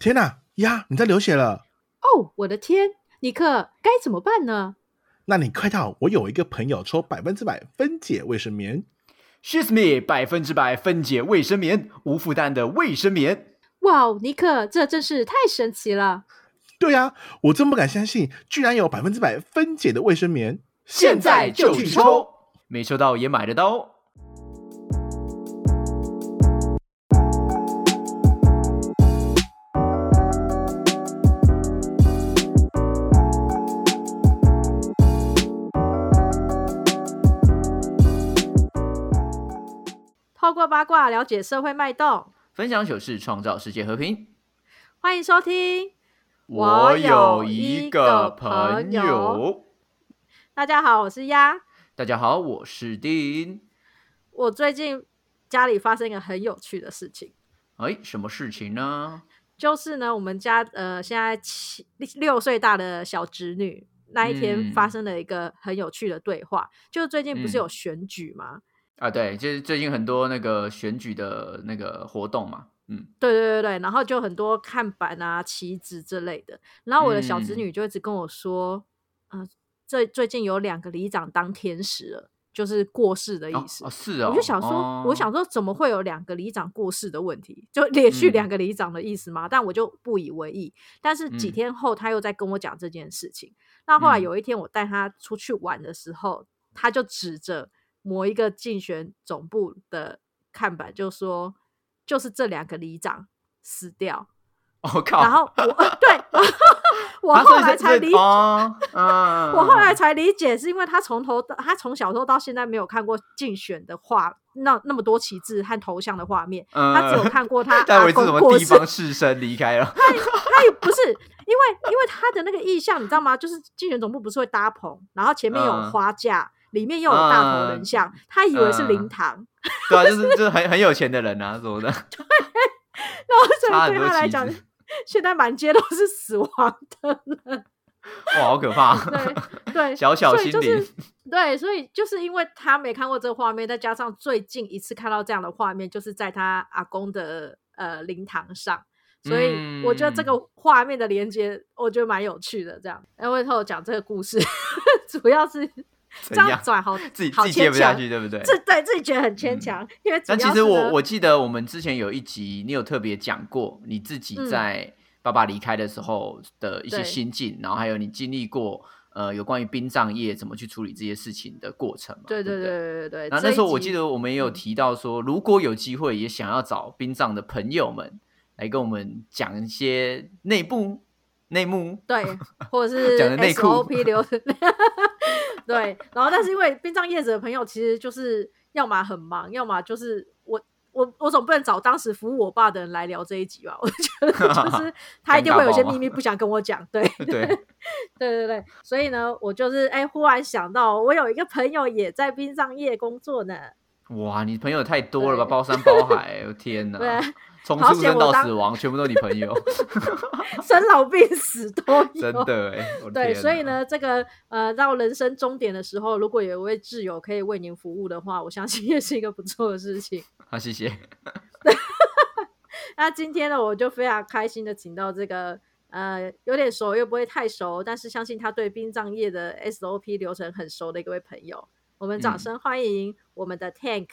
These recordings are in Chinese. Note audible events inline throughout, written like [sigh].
天哪，呀，你在流血了！哦，我的天，尼克，该怎么办呢？那你快到，我有一个朋友抽百分之百分解卫生棉。She's me，百分之百分解卫生棉，无负担的卫生棉。哇哦，尼克，这真是太神奇了！对呀，我真不敢相信，居然有百分之百分解的卫生棉。现在就去抽，没抽到也买得到哦。透过八卦了解社会脉动，分享糗事，创造世界和平。欢迎收听。我有一个朋友。大家好，我是鸭。大家好，我是丁。我最近家里发生一个很有趣的事情。哎，什么事情呢？就是呢，我们家呃，现在七六岁大的小侄女那一天发生了一个很有趣的对话。就最近不是有选举吗？啊，对，就是最近很多那个选举的那个活动嘛。嗯，对对对对，然后就很多看板啊、旗子之类的。然后我的小侄女就一直跟我说，嗯，这最近有两个里长当天使了，就是过世的意思。是啊，我就想说，我想说，怎么会有两个里长过世的问题？就连续两个里长的意思吗？但我就不以为意。但是几天后，他又在跟我讲这件事情。那后来有一天，我带他出去玩的时候，他就指着某一个竞选总部的看板，就说。就是这两个里长死掉，我靠！然后我 [laughs] 对，[laughs] 我后来才理解，我后来才理解，是因为他从头到他从小时候到现在没有看过竞选的画，那那么多旗帜和头像的画面，他只有看过他 [laughs] 阿公过地方士绅离开了，他他也不是因为因为他的那个意象，你知道吗？就是竞选总部不是会搭棚，然后前面有花架。里面又有大头人像，他以为是灵堂。[laughs] 对啊，就是就是很很有钱的人啊，什么的。对，然后所以对他来讲，现在满街都是死亡的人。哇，好可怕！对 [laughs] 对，小小心灵。对，所以就是因为他没看过这个画面，再加上最近一次看到这样的画面，就是在他阿公的呃灵堂上，所以我觉得这个画面的连接，我觉得蛮有趣的。这样，因为他有讲这个故事，[laughs] 主要是。[laughs] 这样转好，[laughs] 自己自己接不下去，对不对？这对自己觉得很牵强，因为但其实我我记得我们之前有一集，你有特别讲过你自己在爸爸离开的时候的一些心境，然后还有你经历过呃有关于殡葬业怎么去处理这些事情的过程嘛？对对对对对对。那那时候我记得我们也有提到说，如果有机会也想要找殡葬的朋友们来跟我们讲一些内部内幕，对，或者是 [laughs] 讲的内裤 SOP 流程。对，然后但是因为殡葬业者的朋友，其实就是要么很忙，要么就是我我我总不能找当时服务我爸的人来聊这一集吧？我觉得就 [laughs] 是他一定会有些秘密不想跟我讲。对 [laughs] 对 [laughs] 对对对，所以呢，我就是哎，忽然想到我有一个朋友也在殡葬业工作呢。哇，你朋友太多了吧，包山包海，我天哪！从出生到死亡，全部都是你朋友，[laughs] 生老病死都有，[laughs] 真的哎。对，所以呢，这个呃，到人生终点的时候，如果有一位挚友可以为您服务的话，我相信也是一个不错的事情。好，谢谢。[laughs] 那今天呢，我就非常开心的请到这个呃，有点熟又不会太熟，但是相信他对殡葬业的 SOP 流程很熟的一位朋友。我们掌声欢迎我们的 Tank。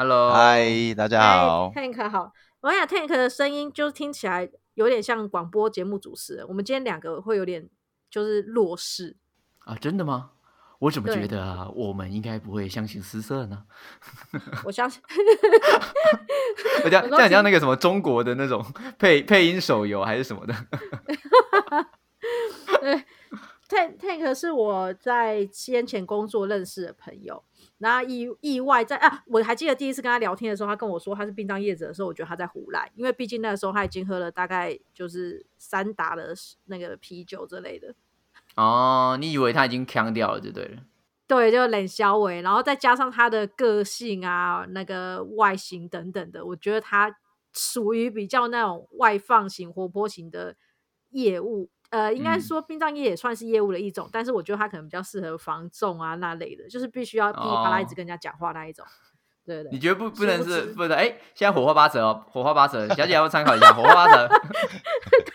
Hello，嗨，大家好。Tank 好，我想 Tank 的声音就听起来有点像广播节目主持人。我们今天两个会有点就是弱势啊？真的吗？我怎么觉得啊？我们应该不会相信失色呢？[laughs] 我相信。这样这样像那个什么中国的那种配配音手游还是什么的？[laughs] 对。Tank Tank 是我在先前工作认识的朋友，然后意意外在啊，我还记得第一次跟他聊天的时候，他跟我说他是殡葬业者的时候，我觉得他在胡来，因为毕竟那个时候他已经喝了大概就是三打的那个啤酒之类的。哦，你以为他已经腔掉了就对了。对，就冷肖伟，然后再加上他的个性啊，那个外形等等的，我觉得他属于比较那种外放型、活泼型的业务。呃，应该说殡葬业也算是业务的一种，但是我觉得他可能比较适合防重啊那类的，就是必须要噼里啪啦一直跟人家讲话那一种。对的，你觉得不不能是不能？哎，现在火花八折哦，火花八折，小姐要不要参考一下？火花八折，[laughs] 对对，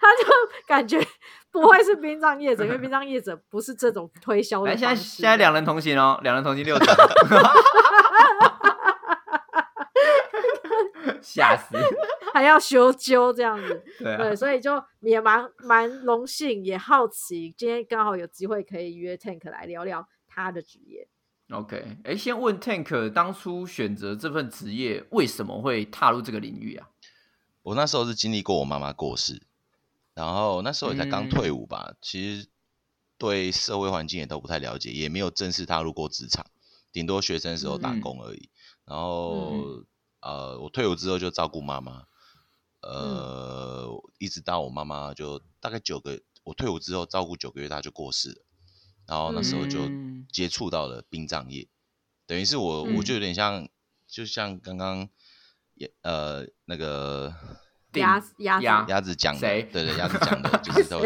他就感觉不会是殡葬业者，因为殡葬业者不是这种推销的哎。现在现在两人同行哦，两人同行六折，[laughs] 吓死！还要修纠这样子，[laughs] 对啊对，所以就也蛮蛮荣幸，也好奇，今天刚好有机会可以约 Tank 来聊聊他的职业。OK，哎，先问 Tank 当初选择这份职业，为什么会踏入这个领域啊？我那时候是经历过我妈妈过世，然后那时候也才刚嗯退伍吧，其实对社会环境也都不太了解，也没有正式踏入过职场，顶多学生的时候打嗯工而已。然后、呃，我退伍之后就照顾妈妈，嗯。呃，一直到我妈妈就大概九个，我退伍之后照顾九个月，她就过世了。然后那时候就嗯。接触到了殡葬业，等于是我、我嗯。就有点像，就像刚刚也呃那个鸭子鸭子鸭。鸭子讲的，对对，鸭子讲的，[laughs] 就是都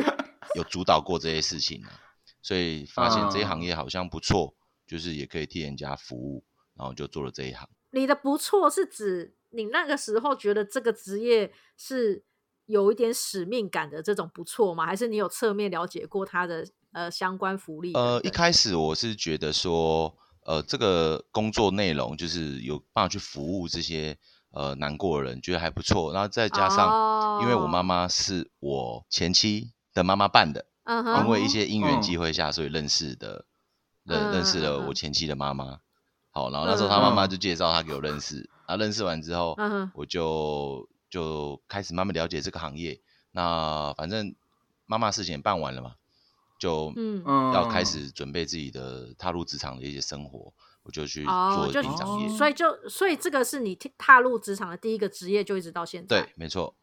有主导过这些事情啊，所以发现这一行嗯业好像不错，就是也可以替人家服务，然后就做了这一行。你的不错是指你那个时候觉得这个职业是有一点使命感的这种不错吗？还是你有侧面了解过它的呃相关福利？呃，一开始我是觉得说，呃，这个工作内容就是有办法去服务这些呃难过的人，觉得还不错。然后再加上，因为我妈哦妈是我前妻的妈妈办的，嗯哼，因为一些因缘机会下，所以认识的，认嗯认识了我前妻的妈妈。好，然后那时候他妈妈就介绍他给我认识，啊，认识完之后嗯，我就就开始慢慢了解这个行业。那反正妈妈事情也办完了嘛，就嗯嗯要开始准备自己的踏入职场的一些生活，我就去哦，做就殡葬业。所以就所以这个是你踏踏入职场的第一个职业，就一直到现在。对，没错。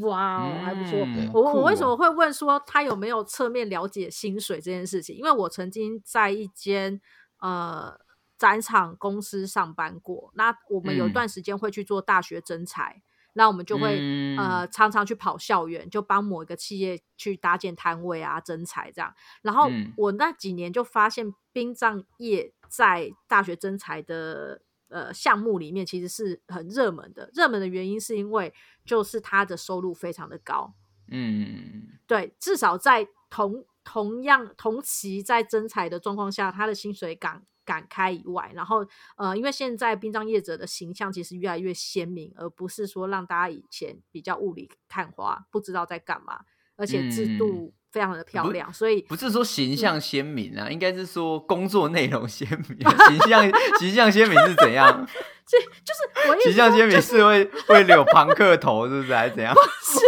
哇哦，还不错。嗯我我为什么会问说他有没有侧面了解薪水这件事情？因为我曾经在一间呃展场公司上班过，那我们有段时间会去做大学征才，那我们就会、嗯呃常常去跑校园，就帮某一个企业去搭建摊位啊、征才这样。然后嗯我那几年就发现殡葬业在大学征才的呃项目里面其实是很热门的。热门的原因是因为就是它的收入非常的高，嗯对，至少在同同样同期在征才的状况下，他的薪水敢敢开以外，然后呃，因为现在殡葬业者的形象其实越来越鲜明，而不是说让大家以前比较雾里看花，不知道在干嘛，而且制嗯度非常的漂不亮，所以不是说形象鲜明啊，应该是说工作内容鲜明。形象 [laughs] 形象鲜明是怎样？[laughs] 这就是我形象鲜明是会会留庞克头，是不是还是怎样？是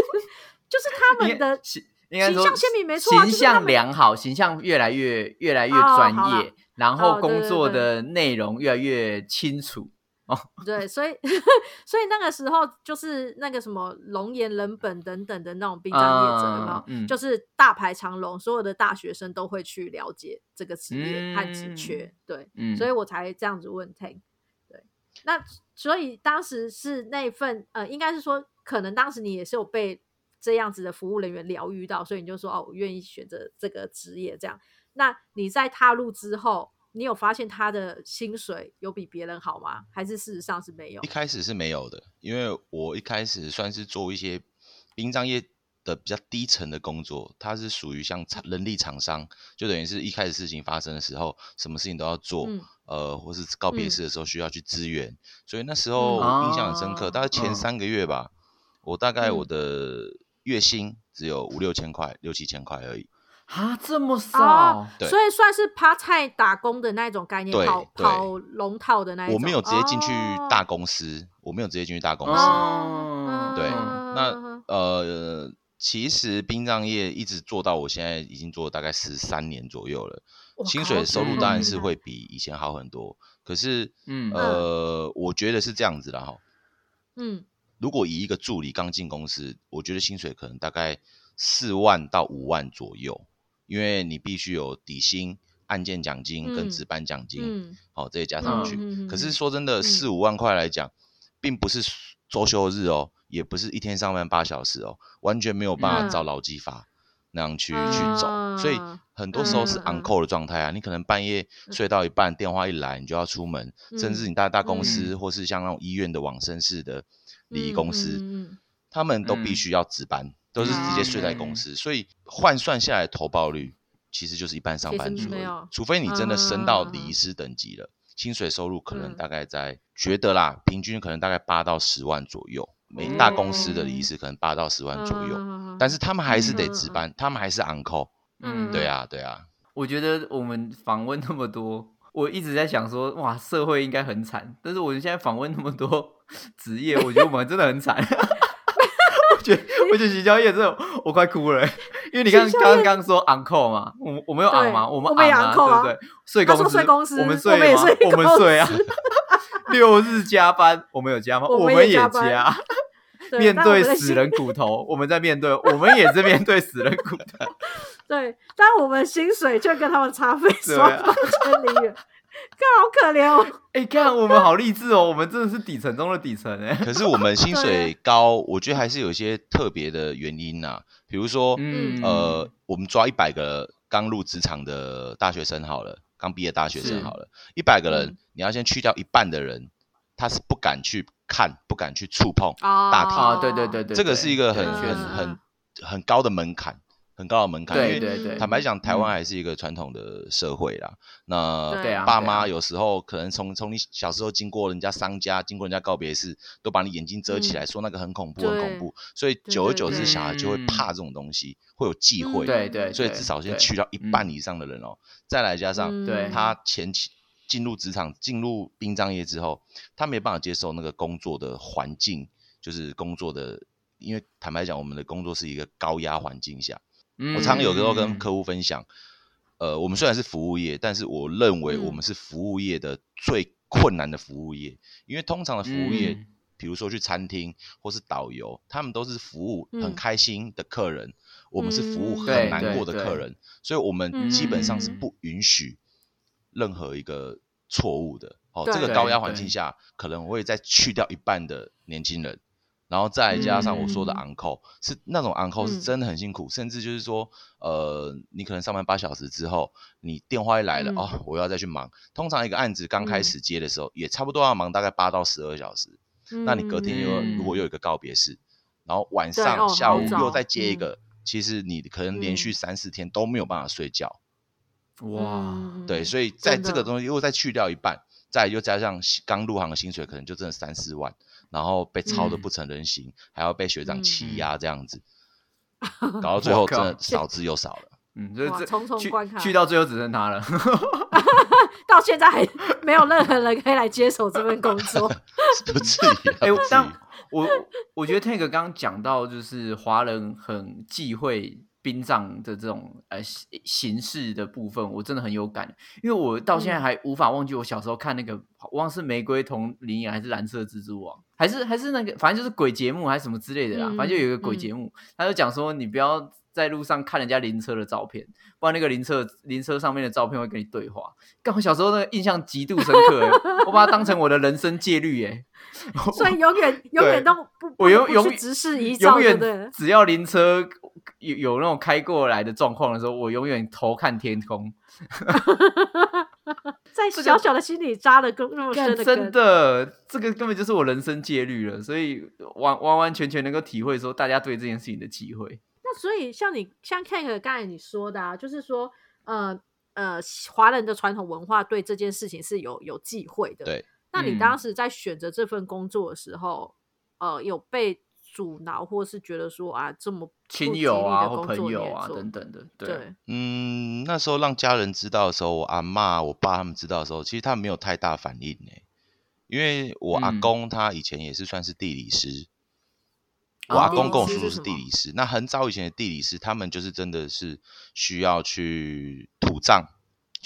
就是他们的形应该说形象鲜明没错啊形象良好，形象越来越越来越哦专业，然后工作的内容越来越清楚。哦对，所以 [laughs] 所以那个时候就是那个什么龙岩人本等等的那种殡葬业者，有没有？嗯嗯就是大排长龙，所有的大学生都会去了解这个职业和职嗯缺，对，嗯，所以我才这样子问 Tank。对，那所以当时是那份呃，应该是说，可能当时你也是有被这样子的服务人员疗愈到，所以你就说哦，我愿意选择这个职业这样。那你在踏入之后，你有发现他的薪水有比别人好吗？还是事实上是没有一？开始是没有的，因为我一开始算是做一些殡葬业的比较低层的工作，它是属于像厂人力厂商，就等于是一开始事情发生的时候，什么事情都要做，嗯呃，或是告别嗯式的时候需要去支援，所以那时候印象很深刻，哦大概前嗯三个月吧，我大概嗯我的月薪只有五六千块、六七千块而已。啊这么哦少，对。所以算是趴菜打工的那种概念，对跑跑龙套的那一种。我没有直接进去大哦公司，我没有直接进去大公司。哦对，嗯那呃，其实殡葬业一直做到我现在已经做了大概十三年左右了，薪水收入当然是会比以前好很多。可是，嗯。呃，我觉得是这样子的哈。嗯。如果以一个助理刚进公司，我觉得薪水可能大概四万到五万左右，因为你必须有底薪、案件奖金跟嗯值班奖金，嗯好、这些加上去。可是说真的，嗯四五万块来讲，并不是周休日哦，也不是一天上班八小时哦，完全没有办法嗯照劳基法。那样去去走，所以很多时候是 on call 的状态啊。你可能半夜睡到一半，电话一来，你就要出门，甚至你大大公司或是像那种医院的往生式的礼仪公司，他们都必须要值班，都是直接睡在公司，所以换算下来投报率其实就是一般上班族，除非你真的升到礼仪师等级了，薪水收入可能大概在觉得啦，平均可能大概八到十万左右。每大公司的礼仪师可能八到十万左右，但是他们还是得值班，他们还是 on call。嗯，对啊，对啊。我觉得我们访问那么多，我一直在想说，哇，社会应该很惨。但是我现在访问那么多 [laughs] 职业，我觉得我们真的很惨。我觉得，我觉得洗交业这种，我快哭了。[laughs] 因为你刚刚刚说 on call 嘛，我我们有 on 吗？我们 on 啊，对不对？睡公司，睡公司，我们睡吗？我们睡啊。[laughs] 六日加班，我们有加吗？[laughs] 我们也加。面对死人骨头，我们在面对，我们也是面对死人骨头。对，但我们薪水却跟他们差非双方千里远，[laughs] 看好可怜哦。哎，看我们好励志哦，我们真的是底层中的底层哎。[laughs] 可是我们薪水高，我觉得还是有一些特别的原因呐。比如说，嗯呃，我们抓一百个刚入职场的大学生好了，刚毕业大学生好了，一百个人，你要先去掉一半的人，他是不敢去。看不敢去触碰大体啊，对对对对，这个是一个很很很很高的门槛，很高的门槛。对对对，坦白讲，台湾还是一个传统的社会啦。那对啊，爸妈有时候可能从从你小时候经过人家商家，经过人家告别式，都把你眼睛遮起来，说那个很恐怖，很恐怖。所以久而久之，小孩就会怕这种东西，会有忌讳。对对，所以至少先去掉一半以上的人哦，再来加上他前期。进入职场、进入殡葬业之后，他没办法接受那个工作的环境，就是工作的，因为坦白讲，我们的工作是一个高压环境下。我常有时候跟客户分享，呃，我们虽然是服务业，但是我认为我们是服务业的最困难的服务业，因为通常的服务业，比如说去餐厅或是导游，他们都是服务很开心的客人，我们是服务很难过的客人，所以我们基本上是不允许。任何一个错误的。哦，这个高压环境下，可能会再去掉一半的年轻人，然后再加上我说的 uncle，是那种 uncle 是真的很辛苦，甚至就是说，呃，你可能上班八小时之后，你电话一来了哦，我要再去忙。通常一个案子刚开始接的时候，也差不多要忙大概八到十二小时。那你隔天又如果又有一个告别式，然后晚上下午又再接一个，其实你可能连续三四天都没有办法睡觉。哇，对，所以在这个东西如果再去掉一半，再又加上刚入行的薪水，可能就真的三四万，然后被操的不成人形，还要被学长欺压这样子，[laughs] 搞到最后真的少之又少了。嗯，就是重重关卡，去到最后只剩他了 [laughs] [laughs] 到现在还没有任何人可以来接手这份工作，不至于。哎，但我我觉得 Tank 刚刚讲到，就是华人很忌讳。殡葬的这种呃形式的部分，我真的很有感，因为我到现在还无法忘记我小时候看那个，忘是玫瑰同林演还是蓝色蜘蛛网，还是还是那个，反正就是鬼节目还是什么之类的啦，反正就有一个鬼节目，他就讲说你不要在路上看人家灵车的照片，不然那个灵车灵车上面的照片会跟你对话。刚好小时候那个印象极度深刻，我把它当成我的人生戒律哎，所以永远 [laughs] 永远都不我永永直视一照，永远只要灵车。有有那种开过来的状况的时候，我永远头看天空，[laughs] 在小小的心里扎了根那么深的真的，这个根本就是我人生戒律了，所以完完完全全能够体会说大家对这件事情的忌讳。那所以像你像 Ken 刚才你说的啊，就是说呃呃，华人的传统文化对这件事情是有有忌讳的。对，那你当时在选择这份工作的时候，呃，有被。阻挠，或是觉得说啊，这么亲友啊或朋友啊等等的，对，嗯，那时候让家人知道的时候，我阿妈、我爸他们知道的时候，其实他没有太大反应呢，因为我阿公他以前也是算是地理师，我阿公跟我叔叔是地理师，那很早以前的地理师，他们就是真的是需要去土葬，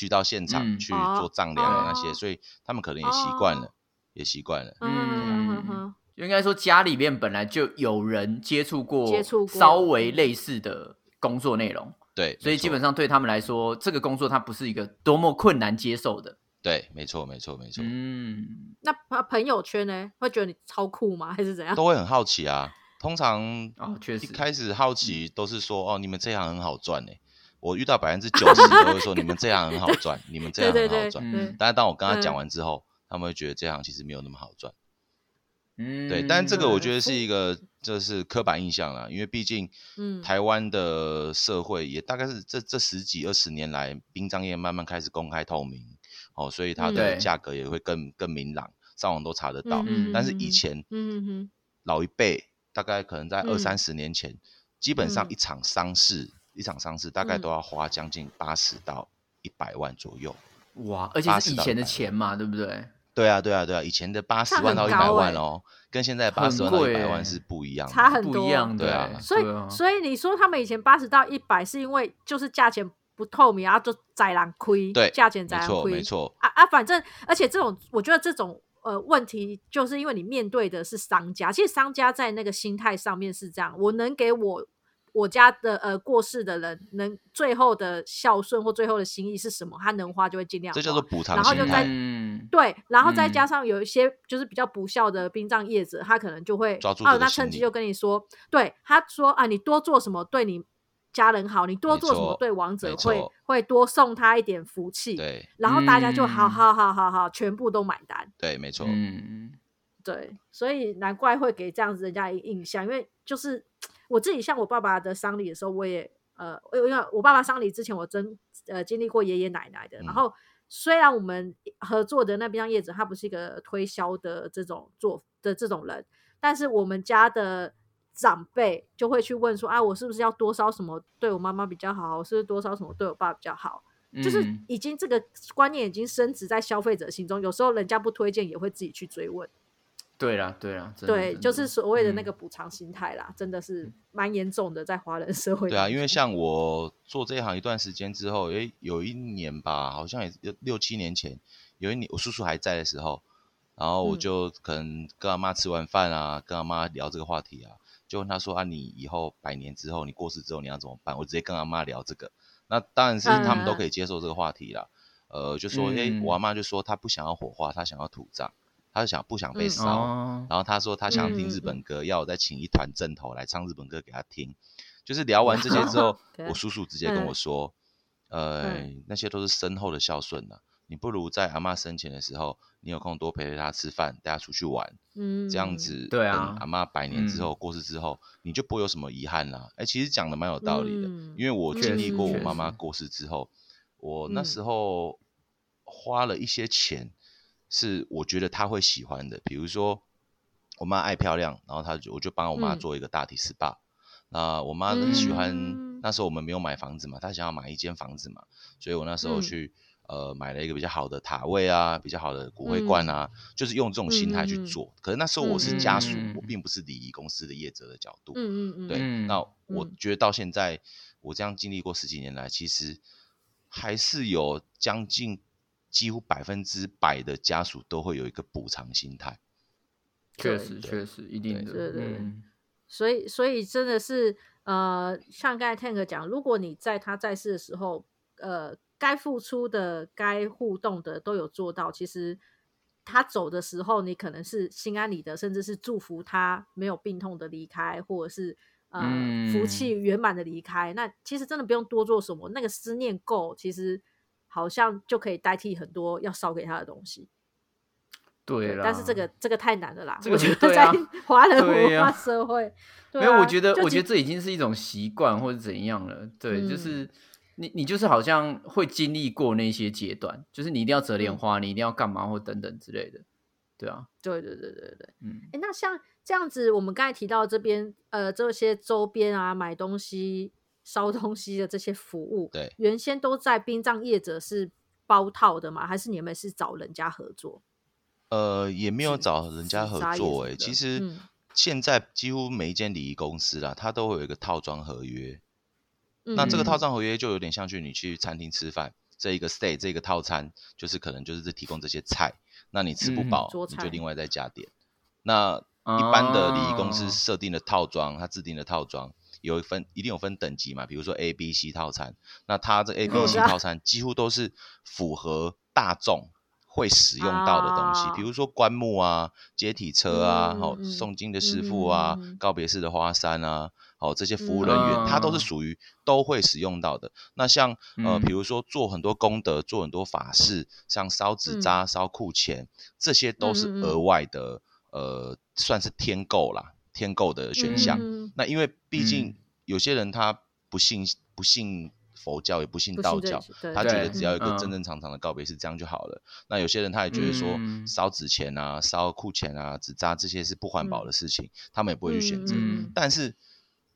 去到现场去做丈量的那些，所以他们可能也习惯了，也习惯了，嗯。应该说家里面本来就有人接触过，接触过稍微类似的工作内容，对，所以基本上对他们来说，这个工作它不是一个多么困难接受的。对，没错，没错，没错。嗯，那朋朋友圈呢，会觉得你超酷吗？还是怎样？都会很好奇啊。通常哦，确实一开始好奇都是说哦，你们这行很好赚呢。我遇到百分之九十都会说 [laughs] 你们这样很好赚，你们这样很好赚。嗯。但是当我跟他讲完之后，他们会觉得这样其实没有那么好赚。嗯，对，但这个我觉得是一。个就是刻板印象啦，因为毕竟嗯。台湾的社会也大概是这这十几二十年来，殡葬业慢慢开始公开透明，哦，所以它嗯的对价格也会更更明朗，上网都查得到。嗯但是以前嗯嗯老一辈大概可能在二嗯。三十年前，基本上嗯。一场丧事一场丧事大概嗯都要花将近八十到一百万左右。哇，而且是以前的100钱嘛，对不对？对啊，对啊，对啊，以前的八十万到一百万哦，跟现在八十万到一百万是不一样的。差很多一样的对啊欸，所以、啊所以你说他们以前八十到一百，是因为就是价钱不透明，然后就宰狼亏，对价钱宰没错，人亏，没错，啊啊，反正而且这种，我觉得这种呃问题，就是因为你面对的是商家，其实商家在那个心态上面是这样，我能给我我家的呃过世的人能最后的孝顺或最后的心意是什么，他能花就会尽量花，这叫做补偿然后就在对，然后再嗯加上有一些就是比较不孝的殡葬业者，他可能就会抓住哦，那趁机就跟你说，对，他说啊，你多做什么对你家人好，你多做什么错对亡者没会会多送他一点福气，对然后大家就好嗯好好好好，全部都买单。对，没错。嗯，对，所以难怪会给这样子人家一个印象，因为就是我自己像我爸爸的丧礼的时候，我也呃，因为我爸爸丧礼之前我真呃经历过爷爷奶奶的，然嗯后虽然我们合作的那殡葬业者他不是一个推销的这种做的这种人，但是我们家的长辈就会去问说啊，我是不是要多烧什么对我妈妈比较好，我是不是多烧什么对我爸比较好？就是嗯已经这个观念已经深植在消费者心中，有时候人家不推荐也会自己去追问。对啦，对啦，对，就是所谓的那嗯个补偿心态啦，真的是蛮严重的，在华人社会。对啊，因为像我做这一行一段时间之后，诶，有一年吧，好像也六六七年前，有一年我叔叔还在的时候，然后我嗯就可能跟阿妈吃完饭啊，跟阿妈聊这个话题啊，就问他说啊，你以后百年之后，你过世之后你要怎么办？我直接跟阿妈聊这个，那当然是他们都可以接受这个话题啦。呃，就说诶，嗯我阿妈就说她不想要火化，她想要土葬，她想不想被嗯烧。哦，然后他说他想听日嗯本歌，要我再请一团正头来唱日本歌给他听。就是聊完这些之后，[laughs] 我叔叔直接跟我嗯说，呃，嗯那些都是身后的孝顺呐、你不如在阿妈生前的时候，你有空多陪陪她吃饭，带她出去玩，嗯，这样子，对啊等阿妈百年之嗯后、过世之后，你就不会有什么遗憾啦。哎，其实讲的蛮有道理的，嗯因为我经历过我妈妈过世之后，我那嗯时候花了一些钱，是我觉得他会喜欢的，比如说我妈爱漂亮，然后她就我就帮我妈嗯。做一个大体 SPA。那我妈很喜欢，嗯。那时候我们没有买房子嘛，她想要买一间房子嘛，所以我那时候嗯。去、呃买了一个比较好的塔位啊，比较好的骨灰罐啊，就是用这种心态去做。可是那时候我是家属，嗯。我并不是礼仪公司的业者的角度。嗯嗯嗯，对，嗯。那我嗯。觉得到现在我这样经历过十几年来，其实还是有将近几乎百分之百的家属都会有一个补偿心态。对确实确实一定的，对对对嗯所以所以真的是呃，像刚才 Tank 讲，如果你在他在世的时候，呃，该付出的、该互动的都有做到，其实他走的时候，你可能是心安理得，甚至是祝福他没有病痛的离开，或者是呃、福气圆满的离开。那其实真的不用多做什么，那个思念够，其实好像就可以代替很多要烧给他的东西。对了。但是这个这个太难了啦，这个我觉得在 [laughs] 华人文化啊社会，对没有，啊我觉得，我觉得这已经是一种习惯或者怎样了。对，就嗯是你，你就是好像会经历过那些阶段，就是你一定要折莲嗯花，你一定要干嘛或等等之类的。对啊，对对对对对。嗯，哎，那像这样子，我们刚才提到这边呃这些周边啊，买东西、烧东西的这些服务，对原先都在殡葬业者是包套的吗？还是你们是找人家合作？呃，也没有找人家合作诶、什么的其实嗯现在几乎每一间礼仪公司啦，它都会有一个套装合约。那这个嗯套装合约就有点像去你去餐厅吃饭，这一个 stay 这个套餐就是可能就是提供这些菜，那你吃不嗯饱，你就另外再加点。那一般的礼仪公司哦设定的套装，它制定的套装有一分一定有分等级嘛，比如说 A、B、C 套餐，那它这 A、B、C 套餐几乎都是符合大众会使用到的东西，啊。比如说棺木啊、接体车啊、好诵经的师傅啊、告别式的花山啊，哦这些服务人员，嗯它都是属于都会使用到的。那像呃，嗯。比如说做很多功德、做很多法事，像烧纸扎、烧库钱，这些都是额外的，呃，算是添购啦，添购的选项。嗯那因为毕竟嗯有些人他不信不信佛教，也不信道教他觉得只要一个嗯正正常常的告别是这样就好了。那有些人他也觉得说嗯烧纸钱啊、烧库钱啊、纸扎这些是不环保的事情，他们也不会去选择。嗯但是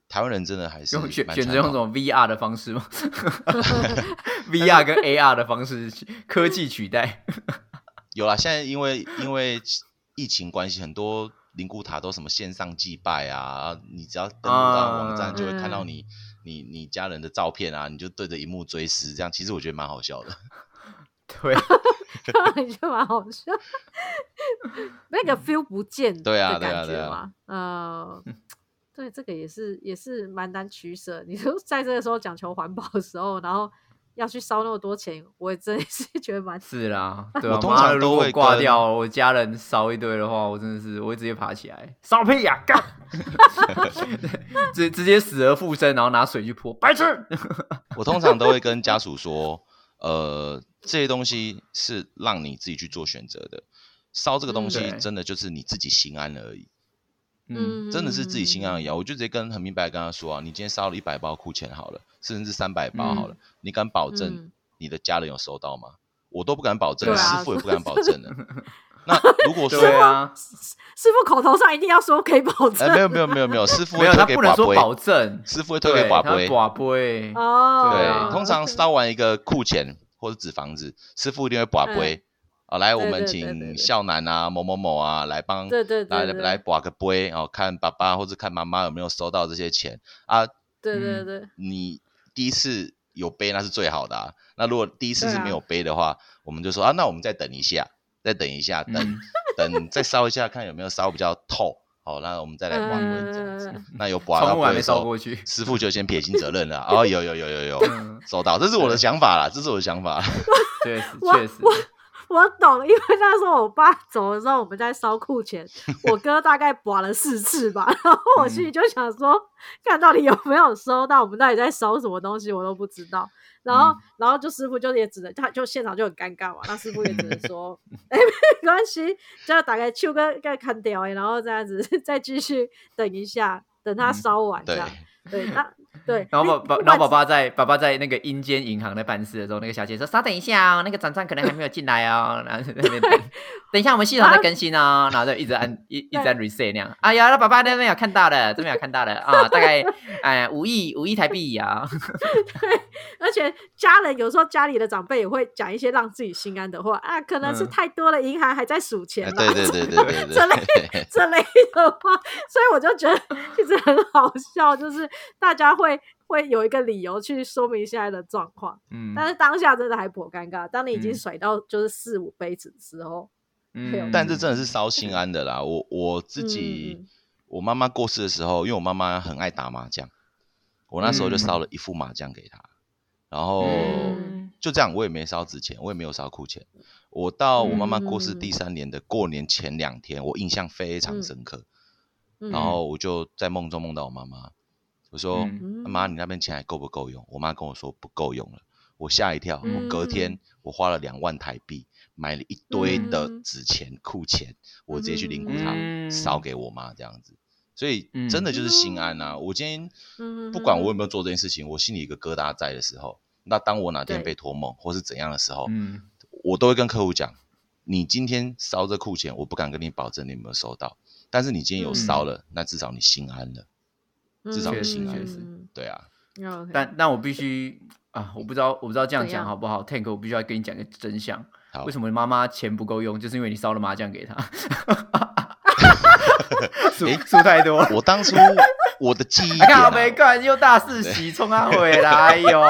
台湾人真的还是用选选择用这传统种 VR 的方式吗？[laughs] VR 跟 AR 的方式，科技取代。有啦，现在因为因为疫情关系，很多灵骨塔都什么线上祭拜啊，你只要登录到网站，啊就会看到嗯你、你你家人的照片啊，你就对着荧幕追思，这样其实我觉得蛮好笑的。[laughs] 对，[laughs] 就蛮好笑，那个 feel 不见对啊的对啊对啊。呃，[laughs] 对，这个也是也是蛮难取舍。你说在这个时候讲求环保的时候，然后要去烧那么多钱，我也真的 [laughs] 是觉得蛮是啦，[laughs] 对啊。我通妈的如果常都会挂掉，我家人烧一堆的话，我真的是我会直接爬起来烧屁呀，干！[laughs] 直直接死而复生，然后拿水去泼，白痴。我通常都会跟家属说，呃，这些东西是让你自己去做选择的，烧这个东西真的就是你自己心安而已。嗯，真的是自己心安而已啊！我就直接跟很明白地跟他说啊，你今天烧了一百包库钱好了，甚至三百八好了，你敢保证嗯你的家人有收到吗？我都不敢保证，啊师傅也不敢保证的。[laughs] 那如果说，对啊，师傅口头上一定要说可以保证哎，没有没有没有没有，师傅没有他会推给宝贝，不能说保证，师傅会推给宝贝。对他寡杯。哦。对啊对，通常烧完一个库钱或者纸房子，师傅一定会寡杯啊，来，我们请孝男啊、某某某啊来帮对对来来把个杯哦，看爸爸或者看妈妈有没有收到这些钱啊。对对嗯对，你第一次有杯那是最好的啊。那如果第一次是没有杯的话，我们就说啊，那我们再等一下，再等一下，等、嗯等 [laughs] 再烧一下，看有没有烧比较透。好，那我们再来刮杯这样子。嗯那有刮到过去。师傅就先撇清责任了。哦，有有有有有嗯，收到，这是我的想法啦，这是我的想法。确实确实，[laughs] 我懂，因为那时候我爸走的时候，我们在烧库钱，[laughs] 我哥大概刮了四次吧，然后我心里就想说，看到底有没有收到，我们到底在烧什么东西，我都不知道。然后，嗯然后就师傅就也只能，他就现场就很尴尬嘛，那师傅也只能 [laughs] 说，哎、没关系，就打开秋哥该砍掉哎，然后这样子再继续等一下，等他嗯烧完这对，样。对，那 [laughs] 对，然后你爸爸，然后爸爸在爸爸在那个阴间银行在办事的时候，那个小姐说：“稍等一下哦，那个转账可能还没有进来哦。[laughs] ”然后在那边等，等一下我们系统在更新哦，然后就一直按一一直按 reset 那样。哎呀，那爸爸那边有看到了，这边有看到了啊，大概哎五亿五亿台币啊。[laughs] 对而且家人有时候家里的长辈也会讲一些让自己心安的话啊，可能是嗯太多了，银行还在数钱哎啦，对对对对对这类对，这类的话，所以我就觉得一直很好笑，就是大家会会会有一个理由去说明现在的状况，嗯但是当下真的还颇尴尬。当你已经嗯甩到就是四五杯子的时候，嗯，但这真的是烧心安的啦。我我自己，我妈妈过世的时候，因为我妈妈很爱打麻将，我那时候就烧了一副麻将给她，然后嗯就这样，我也没烧纸钱，我也没有烧库钱。我到我妈妈过世嗯第三年的过年前两天，我印象非常深刻。嗯然后我就在梦中梦到我妈妈，我说：“嗯妈，你那边钱还够不够用？”我妈跟我说不够用了，我吓一跳。我隔嗯天我花了两万台币买了一堆的嗯纸钱、库钱，我直接去灵骨塔嗯烧给我妈，这样子。所以真的就是心安啊！我今天嗯不管我有没有做这件事情，我心里一个疙瘩在的时候，那当我哪天被托梦或是怎样的时候，嗯我都会跟客户讲：你今天烧这库钱，我不敢跟你保证你有没有收到，但是你今天有烧了，那至少你心安了。至少确实心安确实嗯对啊，但但我必须啊，我不知道我不知道这样讲好不好？Tank，我必须要跟你讲个真相。为什么你妈妈钱不够用？就是因为你烧了麻将给她，[laughs] 输输太多。我当初我的记忆 [laughs] 没干又大四喜冲他回来，哎呦，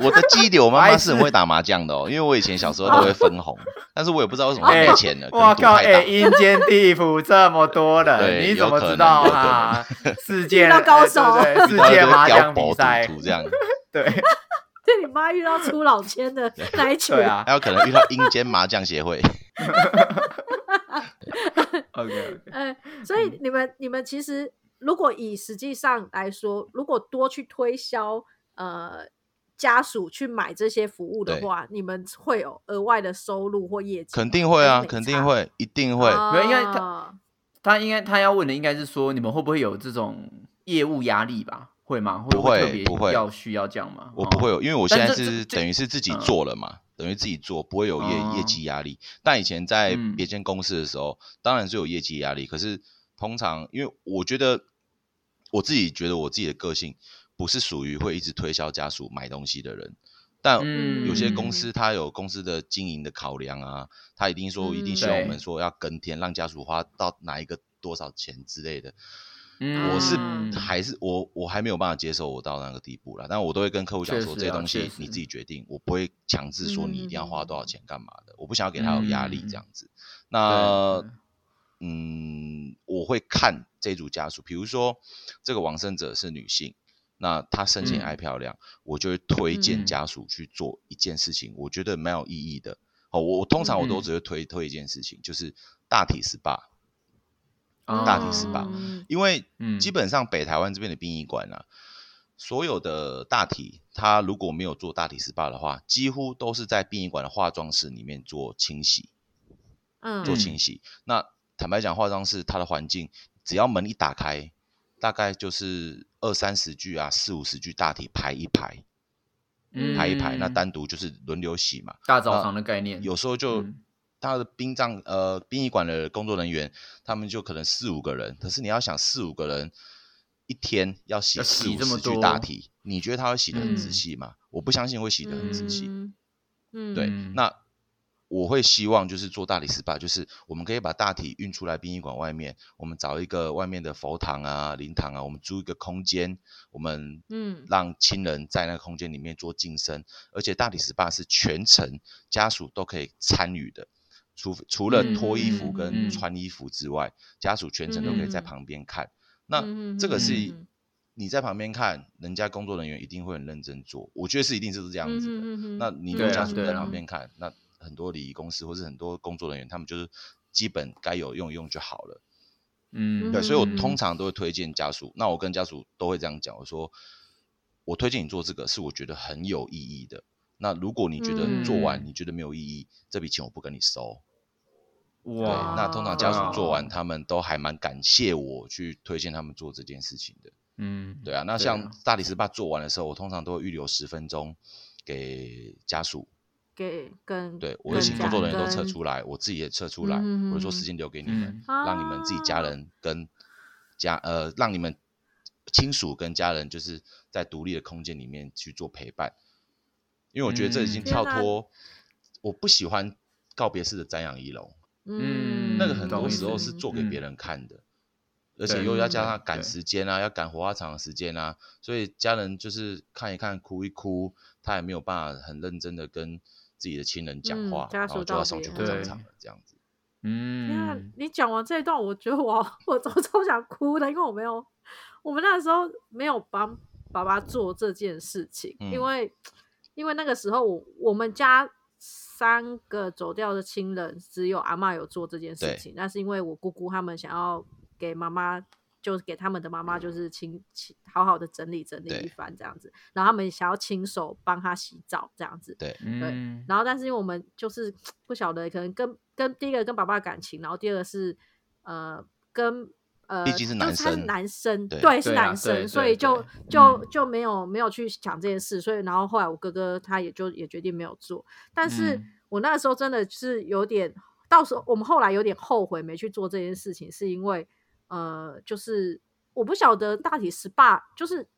我的记忆点，我妈妈是很会打麻将的哦，因为我以前小时候都会分红，[laughs] 但是我也不知道为什么哎没钱了，可我靠，能赌太大哎，。阴间地府这么多人，你怎么知道啊？世界遇到高手世界麻将比赛赌，这样，对，对你妈遇到出老千的那一群，对啊还有可能遇到阴间麻将协会。OK，呃，所以你们你们其实如果以实际上来说，如果多去推销呃家属去买这些服务的对话，你们会有额外的收入或业绩？肯定会啊，肯定会，一定会。没有应该他哦他应该他要问的应该是说，你们会不会有这种业务压力吧？会吗？不会不会要需要这样吗？哦我不会有，因为我现在是等于是自己嗯做了嘛，等于自己做，不会有业哦业绩压力。但以前在嗯别间公司的时候，当然是有业绩压力。可是通常，因为我觉得我自己觉得我自己的个性不是属于会一直推销家属买东西的人。但嗯有些公司它有公司的经营的考量啊，他一定说一定希望我们对说要跟天，让家属花到哪一个多少钱之类的。嗯我是嗯还是我我还没有办法接受我到那个地步了，但我都会跟客户讲说这些东西你自己决定，我不会强制说你一定要花多少钱干嘛的，我不想要给他有压力嗯这样子。那嗯，我会看这组家属，比如说这个往生者是女性，那她生前嗯。爱漂亮，我就会推荐嗯。家属去做一件事情，我觉得蛮有意义的。哦，我我通常我都嗯。只会推推一件事情，就是大体 SPA。哦。大体 SPA 嗯因为嗯。基本上北台湾这边的殡仪馆啊，所有的大体，它如果没有做大体 SPA 的话，几乎都是在殡仪馆的化妆室里面做清洗，嗯。做清洗。那坦白讲，化妆室它的环境，只要门一打开，大概就是二三十句啊，四五十句大体排一排，嗯。排一排，那单独就是轮流洗嘛。大澡堂的概念，有时候就嗯。他的殡葬呃殡仪馆的工作人员，他们就可能四五个人，可是你要想四五个人一天要洗四五十具洗这么多大体，你觉得他会洗的很仔嗯。细吗？我不相信会洗的很仔细。嗯。嗯。对，嗯。那我会希望就是做大理 SPA，就是我们可以把大体运出来殡仪馆外面，我们找一个外面的佛堂啊、灵堂啊，我们租一个空间，我们嗯让亲人在那个空间里面做净身，而且大理 SPA 是全程家属都可以参与的。除除了嗯脱衣服嗯跟嗯穿衣服之外，家属全程都可以在嗯旁边看。那嗯这个是嗯你在旁边看，人家工作人员一定会很认真做，我觉得是一定是这样子的。那你对啊有家属在旁边看，那很多礼仪公司或是很多工作人员，他们就是基本该有用用就好了。嗯对，所以我嗯通常都会推荐家属。那我跟家属都会这样讲，我说我推荐你做这个是我觉得很有意义的。那如果你觉得做完嗯你觉得没有意义，这笔钱我不跟你收。哇，那通常家属做完，他们都还蛮感谢我去推荐他们做这件事情的。嗯，对啊，那像啊大理石坝做完的时候，我通常都会预留十分钟给家属。给跟对，我会跟请工作人员都撤出来，我自己也撤出来，嗯我就说时间留给你们，嗯让你们自己家啊人跟家呃，让你们亲属跟家人就是在独立的空间里面去做陪伴，因为我觉得这已经嗯跳脱，我不喜欢告别式的瞻仰仪容，嗯，那个很多时候是做给别嗯人看的，而且又要加嗯上赶对。时间啊，要赶火化场的时间啊，所以家人就是看一看，哭一哭，他也没有办法很认真的跟自己的亲人讲嗯话，然后家属道就要送去火葬场了，这样子。嗯，你讲完这一段，我觉得我 [laughs] 我我超想哭的，因为我没有，我们那时候没有帮爸爸做这件事情，因嗯为因为那个时候我我们家三个走掉的亲人，只有阿嬷有做这件事情，那是因为我姑姑他们想要给妈妈。就是给他们的妈妈，就是清清好好的整理整理一番这样子，然后他们想要亲手帮他洗澡这样子，对，嗯，然后，但是因为我们就是不晓得，可能跟跟第一个跟爸爸感情，然后第二个是呃跟呃，毕竟是男就他是生男生，对对，是男生，对对所以就就嗯就没有没有去讲这件事，所以然后后来我哥哥他也就也决定没有做，但是嗯我那个时候真的是有点，到时候我们后来有点后悔没去做这件事情，是因为呃，就是我不晓得大体 SPA 就是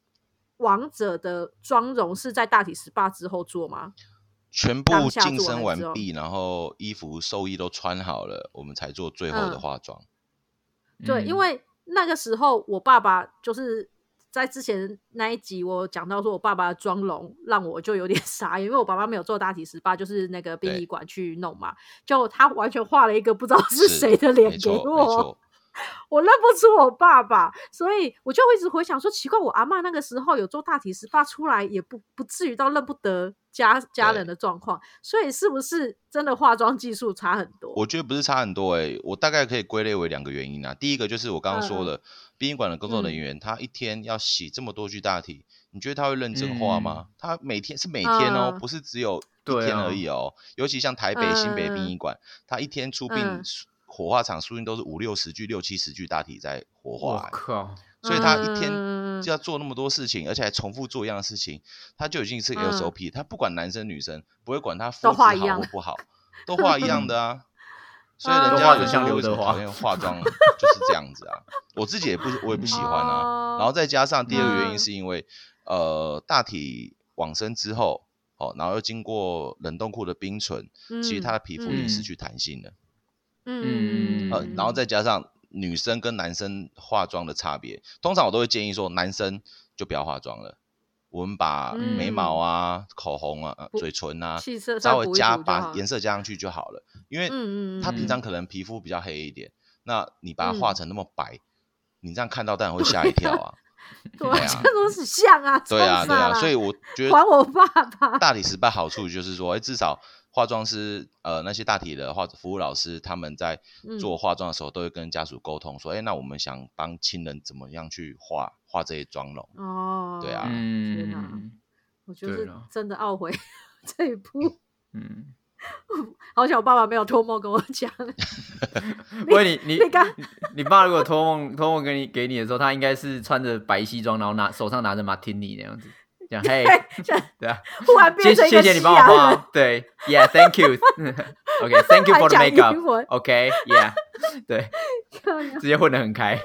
王者的妆容是在大体 SPA 之后做吗？全部当下净身做完毕，然后衣服寿衣都穿好了，我们才做最后的嗯化妆。对，因为那个时候我爸爸就是在之前那一集我讲到说我爸爸的妆容让我就有点 [laughs] 傻眼，因为我爸爸没有做大体 SPA，就是那个殡仪馆去弄嘛，就他完全画了一个不知道是谁的脸给我错。。我认不出我爸爸，所以我就会一直回想说，奇怪，我阿嬷那个时候有做大体十八出来，也不不至于到认不得家家人的状况，所以是不是真的化妆技术差很多？我觉得不是差很多诶、我大概可以归类为两个原因啊。第一个就是我刚刚说的，殡仪馆的工作人员，他一天要洗这么多具大体，你觉得他会认真画吗？他每天是每天哦，嗯不是只有一天而已哦。尤其像台北、新北嗯殡仪馆，他一天出殡嗯火化场出殡都是五六十具、六七十具大体在火化欸、靠，所以他一天嗯就要做那么多事情，而且还重复做一样的事情，他就已经是 SOP，、他不管男生女生，不会管他肤都质好或不好，都画一样的啊。[laughs] 所以嗯人家有都画得像刘德华讨厌化妆 [laughs] 就是这样子啊？我自己也不我也不喜欢啊。哦然后再加上第二个原因嗯是因为，呃，大体往生之后，哦，然后又经过冷冻库的冰存，其实他的皮肤已经失嗯去弹性了。嗯呃，然后再加上女生跟男生化妆的差别，通常我都会建议说，男生就不要化妆了，我们把嗯眉毛啊、口红啊、呃嘴唇啊，稍微加把颜色加上去就好了。因为他平嗯常可能皮肤比较黑一点，那你把它画嗯成那么白，你这样看到当然会吓一跳啊。[laughs] 对啊，对啊这都是像啊，对啊，对啊，所以我觉还我得爸爸。大体失败好处就是说，哎，至少化妆师呃那些大体的化服务老师他们在嗯。做化妆的时候都会跟家属沟通说，哎，那我们想帮亲人怎么样去化化这些妆容。哦，对啊。天哪嗯我就是真的懊悔 [laughs] 这一步，嗯，[laughs] 好想我爸爸没有托梦跟我讲。[laughs] 喂你你你刚你你爸如果托梦托梦给你给你的时候，他应该是穿着白西装，然后拿手上拿着马提尼那样子，这样嘿，对啊，[laughs] 忽然变谢成一个谢谢你帮我画哦，对，Yeah，Thank you，OK，Thank you [laughs] [laughs] for the makeup，OK，Yeah，对，直接混得很开，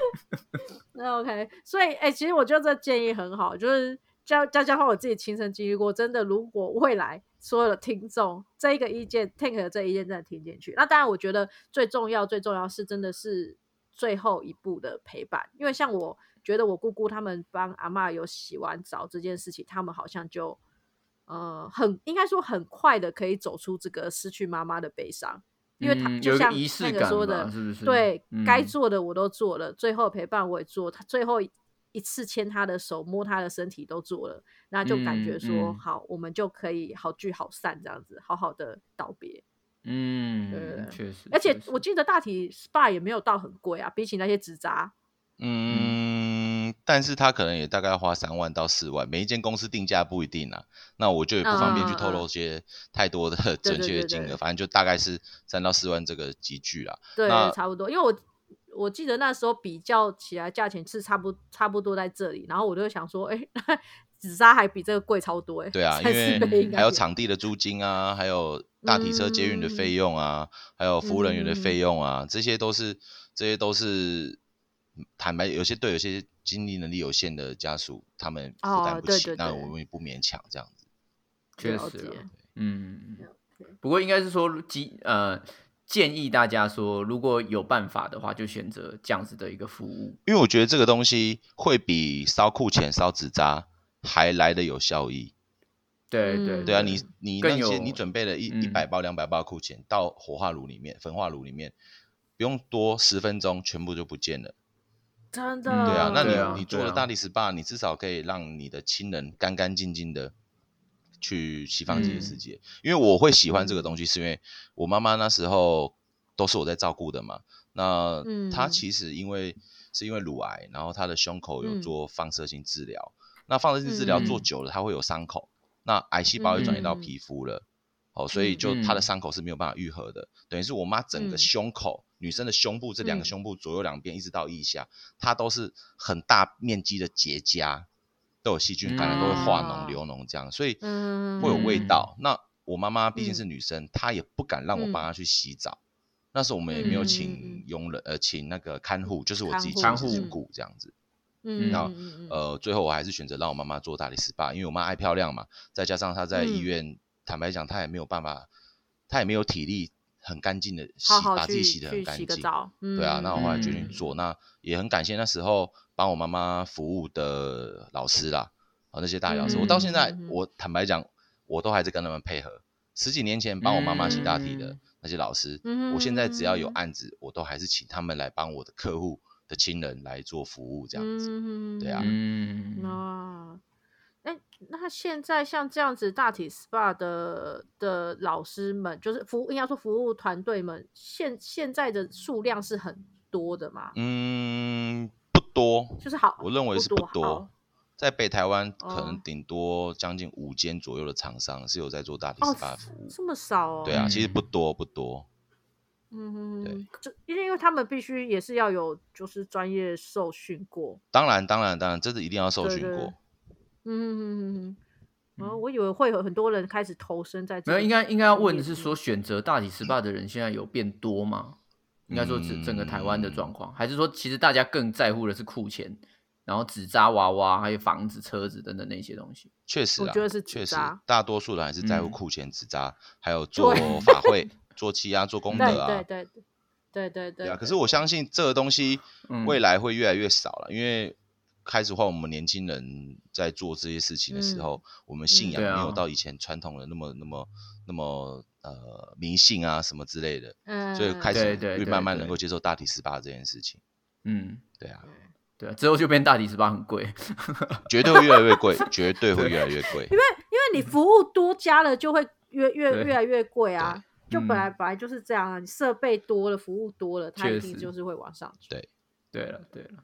那 OK，所以哎、其实我觉得这建议很好，就是加加加上我自己亲身经历过，真的，如果未来所有的听众这一个意见，Tank 的这一件真的听进去，那当然我觉得最重要最重要是真的是最后一步的陪伴，因为像我觉得我姑姑他们帮阿妈有洗完澡这件事情，他们好像就呃很应该说很快的可以走出这个失去妈妈的悲伤。因为他就像那个说的，吧是不是？对，嗯。该做的我都做了，最后陪伴我也做，他最后一次牵他的手、摸他的身体都做了，那就感觉说、嗯。嗯好，我们就可以好聚好散这样子，好好的道别。嗯，对确实，而且我记得大体 SPA 也没有到很贵啊，比起那些纸扎，嗯，但是他可能也大概要花三万到四万，每一间公司定价不一定啊。那我就也不方便去透露些太多的 [laughs] 准确的金额，对对反正就大概是三到四万这个集聚啦。对，差不多。因为我我记得那时候比较起来，价钱是差不差不多在这里，然后我就想说，哎、紫砂还比这个贵超多哎、对啊，因为还有场地的租金啊，还有大体车接运的费用啊，还有服务人员的费用啊，这些都是这些都是坦白，有些对有些经济能力有限的家属，他们负担哦不起，那对对对我们也不勉强这样子。确实嗯，不过应该是说，基呃建议大家说，如果有办法的话，就选择这样子的一个服务。因为我觉得这个东西会比烧库钱、烧纸扎还来的有效益。对对嗯对啊，你你那些你准备了一一嗯百包、两百包库钱到火化炉里面、焚化炉里面，不用多十分钟，全部就不见了。真的。嗯对啊，那你、啊你做了大理石坝，你至少可以让你的亲人干干净净的去西方这个世嗯界。因为我会喜欢这个东西，是因为我妈妈那时候都是我在照顾的嘛。那她嗯其实因为是因为乳癌，然后她的胸口有嗯做放射性治疗。那放射性治疗做嗯久了，它会有伤口，那癌细胞也转移到嗯皮肤了。哦，所以就嗯她的伤口是没有办法愈合的，等于是我妈整个嗯胸口，女生的胸部这两个嗯。胸部左右两边一直到腋下，它都是很大面积的结痂，都有细菌感染，都会化哦脓流脓这样，所以嗯。会有味嗯。道。那我妈妈毕竟嗯。是女生，她也不敢让我帮她去洗澡。那时候我们也没有请嗯佣人，呃，请那个看护，就是我自己看护亲自去嗯顾这样子。嗯，那嗯嗯嗯。呃，最后我还是选择让我妈妈做大理石吧，因为我妈爱漂亮嘛，再加上她在医嗯。院，坦白讲，她也没有办法，她也没有体力很干净的洗，好好把自己洗得很去干净。洗个澡，对啊，那我后来决定嗯。做，那也很感谢那时候帮我妈妈服务的老师啦，啊那些大理老师，我到现在我。坦白讲，我都还是跟他们配合。十几年前帮我妈妈洗大体的嗯那些老师，嗯我现在只要有嗯案子，我都还是请他们来帮我的客户的亲人来做服务，这样子。嗯对啊嗯，啊，哎，那现在像这样子大体 SPA 的的老师们，就是服务应该说服务团队们，现现在的数量是很多的嘛？嗯，不多，就是好，我认为是不多。多。在北台湾，可能哦顶多将近五间左右的厂商是有在做大体哦 SPA 服务。这么少哦？对啊，其实嗯不多不多。嗯，对，就因为因为他们必须也是要有就是专业受训过，当然，当然，当然，这是一定要受训过。对对嗯嗯嗯嗯。我以为会有很多人开始投身在这个没有，应该应该要问的是说，选择大体 SPA 的人现在有变多吗？应该说整整个台湾的状况，还是说其实大家更在乎的是库钱，然后纸扎娃娃，还有房子、车子等等那些东西。确实啊，我觉得是确实，大多数人还是在乎嗯库钱、纸扎，还有做对 [laughs] 法会、做气啊、做功德对啊。对对对对对对啊，可是我相信这个东西嗯未来会越来越少了，因为开始换我们年轻人在做这些事情的时候，我们信仰没有到以前传统的那么、那么、那么呃迷信啊什么之类的，嗯，所以开始对对对会慢慢能够接受大体十八这件事情。嗯，对啊，对啊，之后就变大体 SPA 很贵。[laughs] 绝对会越来越贵，[laughs] 绝对会越来越贵。因为因为你服务多加了，就会越越越来越贵啊。就本嗯来本来就是这样啊，你设备多了，服务多了，它一定就是会往上去。对对了对了，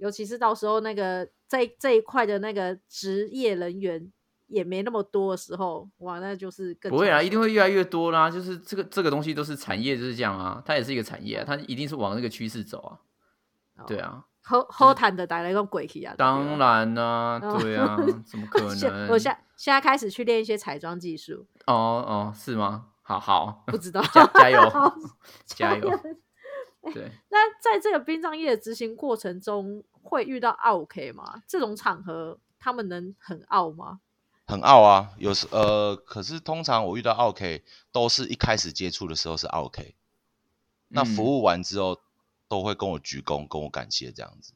尤其是到时候那个这这一块的那个职业人员也没那么多的时候，哇，那就是更不会啊，一定会越来越多啦。就是这个这个东西都是产业就是这样啊，它也是一个产业啊，它一定是往那个趋势走啊。对，啊，好好谈的带来个鬼气啊！当然啦、哦对啊，怎么 [laughs] 可能？我现现在开始去练一些彩妆技术，哦哦，是吗？好好，不知道加加油 [laughs] 好 [laughs] 加油！对，那在这个殡葬业的执行过程中，会遇到 OK 吗？这种场合他们能很傲吗？很傲啊，有时呃，可是通常我遇到 OK 都是一开始接触的时候是 OK，那服嗯务完之后都会跟我鞠躬，跟我感谢这样子。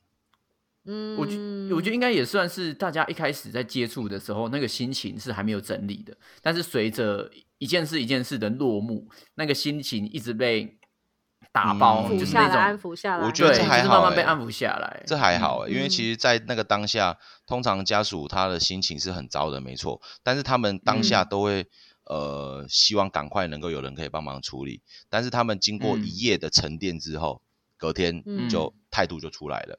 嗯，我觉我觉得应该也算是大家一开始在接触的时候，那个心情是还没有整理的，但是随着一件事一件事的落幕，那个心情一直被打包，嗯抚下来，就是那种安抚下来。我觉得这还就是慢好欸慢被安抚下来，这还好、欸，因为嗯其实，在那个当下，通常家属他的心情是很糟的，没错。但是他们当下嗯都会、呃，希望赶快能够有人可以帮忙处理。但是他们经过嗯一夜的沉淀之后，隔天嗯就态度就出来了。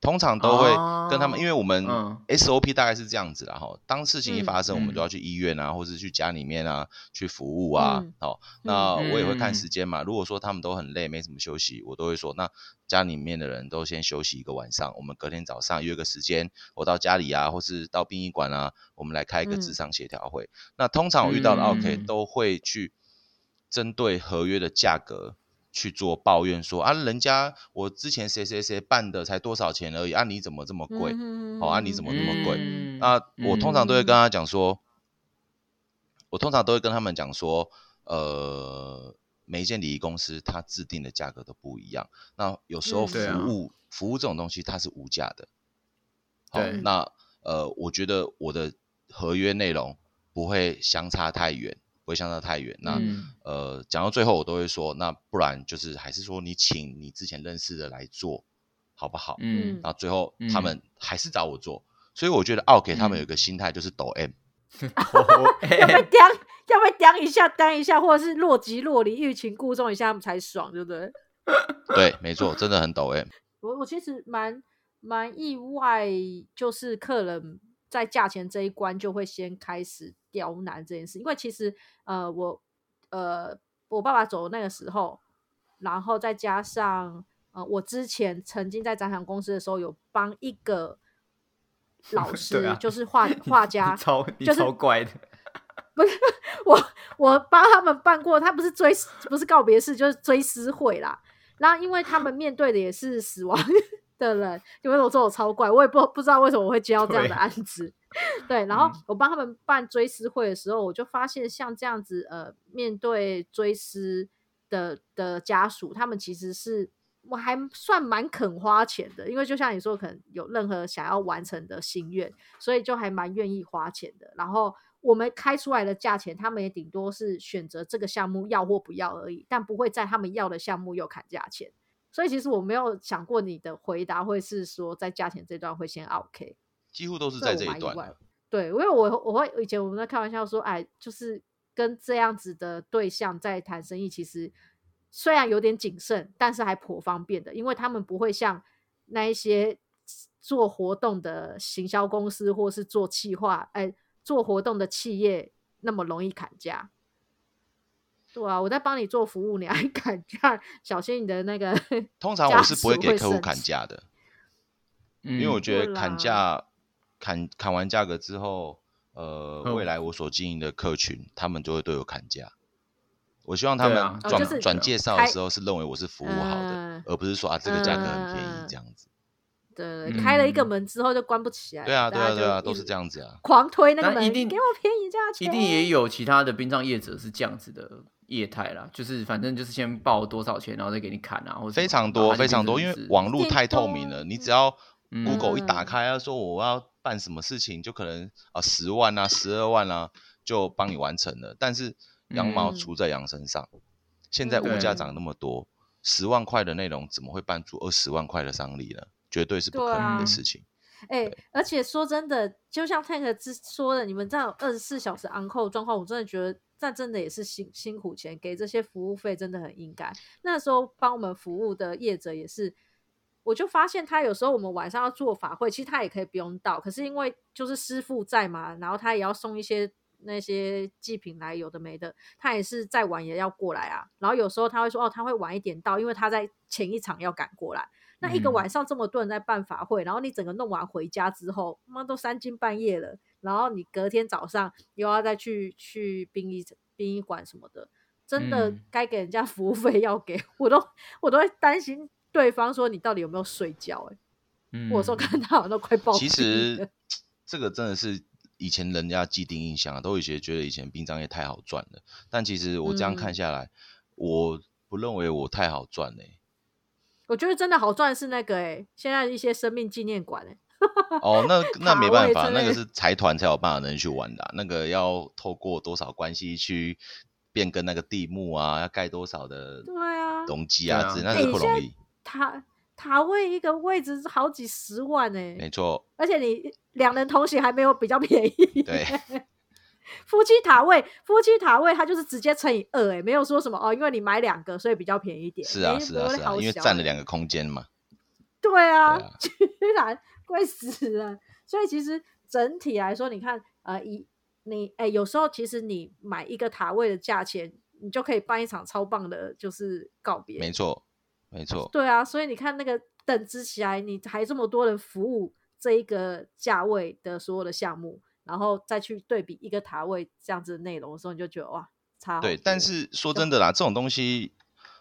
通常都会跟他们，哦因为我们嗯 SOP 大概是这样子啦，哈。当事情一嗯发生，我们嗯就要去医院啊，或是去家里面啊，去服务啊嗯。哦，那我也会看嗯时间嘛。如果说他们都很累，没什么休息，我都会说，那家里面的人都先休息一个晚上，我们隔天早上约个时间，我到家里啊，或是到殡仪馆啊，我们来开一个嗯智商协调会。那通常我遇到的 OK 嗯都会去针对合约的价格。去做抱怨说啊，人家我之前谁谁谁办的才多少钱而已啊，你怎么这么贵？嗯哦啊你怎么那么贵嗯那我通常都会跟嗯他讲说，我通常都会跟他们讲说，呃，每一间礼仪公司它制定的价格都不一样。那有时候嗯服务、服务这种东西它是无价的。好对那呃，我觉得我的合约内容不会相差太远，不会相差太远。那、嗯呃，讲到最后我都会说，那不然就是还是说你请你之前认识的来做，好不好？嗯然后最后他嗯们还是找我做，所以我觉得奥给他们嗯有一个心态就是抖 M，、[laughs] 要被刁，要被刁一下，刁一下，或者是若即若离，欲擒故纵一下，他们才爽，对不对？[laughs] 对，没错，真的很抖 M。我我其实蛮蛮意外，就是客人在价钱这一关就会先开始刁难这件事，因为其实呃我呃我爸爸走的那个时候，然后再加上呃我之前曾经在展场公司的时候有帮一个 [laughs] 老师，啊就是画 [laughs] 画家你，超你就是超怪的，[laughs] 我我帮他们办过，他不是追不是告别式，就是追思会啦。然后因为他们面对的也是死亡的人，因为我说我超怪，我也不不知道为什么我会接到这样的案子。[laughs] 对，然后嗯我帮他们办追思会的时候，我就发现像这样子，呃，面对追思的的家属，他们其实是我还算蛮肯花钱的，因为就像你说，可能有任何想要完成的心愿，所以就还蛮愿意花钱的。然后我们开出来的价钱，他们也顶多是选择这个项目要或不要而已，但不会在他们要的项目又砍价钱。所以其实我没有想过你的回答会是说在价钱这段会先 OK，几乎都是在这一段。对，因为我我会以前我们在开玩笑说，哎，就是跟这样子的对象在谈生意，其实虽然有点谨慎，但是还颇方便的，因为他们不会像那一些做活动的行销公司或是做企划，哎，做活动的企业那么容易砍价。对啊，我在帮你做服务，你还 [laughs] 砍价，小心你的那个。通常我是不会给客户砍价的，[laughs] 因为我觉得砍价。砍砍完价格之后，呃，未来我所经营的客群，他们就会对我砍价。我希望他们转转介绍的时候是认为我是服务好的，而不是说啊这个价格很便宜这样子。对，开了一个门之后就关不起来。对啊，对啊，对啊，都是这样子啊。狂推那个门，一定给我便宜价钱。一定也有其他的殡葬业者是这样子的业态啦，就是反正就是先报多少钱，然后再给你砍啊，或非常多非常多，因为网络太透明了，你只要 Google 一打开，要说我要。办什么事情就可能啊十万啊十二万啊就帮你完成了，但是羊毛出在羊身上，现在物价涨那么多，十万块的内容怎么会办出二十万块的商利呢？绝对是不可能的事情。哎，而且说真的，就像 Tank 之说的，你们这样二十四小时 uncle 状况，我真的觉得这真的也是辛辛苦钱，给这些服务费真的很应该。那时候帮我们服务的业者也是。我就发现他有时候我们晚上要做法会，其实他也可以不用到，可是因为就是师傅在嘛，然后他也要送一些那些祭品来，有的没的，他也是再晚也要过来啊。然后有时候他会说哦，他会晚一点到，因为他在前一场要赶过来。那一个晚上这么多人在办法会，然后你整个弄完回家之后，妈都三更半夜了，然后你隔天早上又要再去去殡仪殡仪馆什么的，真的该给人家 [laughs] 服务费要给我都我都会担心。对方说：“你到底有没有睡觉？”哎，我说看他好像都快爆。其 [laughs] 实这个真的是以前人家既定印象啊，都有些觉得以前殡葬业太好赚了。但其实我这样看下来，我不认为我太好赚嘞。我觉得真的好赚是那个哎，现在一些生命纪念馆哎。[laughs] 哦，那那没办法，那个是财团才有办法能去玩的，那个要透过多少关系去变更那个地目啊，要盖多少的对啊，容积啊，那是不容易。塔塔位一个位置是好几十万呢，没错。而且你两人同行还没有比较便宜。对，[laughs] 夫妻塔位，夫妻塔位它就是直接乘以二，哎，没有说什么哦，因为你买两个，所以比较便宜一点。是啊，是啊，是啊，因为占了两个空间嘛。对啊，[laughs] 居然 [laughs] 贵死了。所以其实整体来说，你看，呃，一你哎，有时候其实你买一个塔位的价钱，你就可以办一场超棒的，就是告别。没错。没错，对啊，所以你看那个等值起来，你还这么多人服务这一个价位的所有的项目，然后再去对比一个塔位这样子的内容的时候，你就觉得哇，差。对，但是说真的啦，这种东西，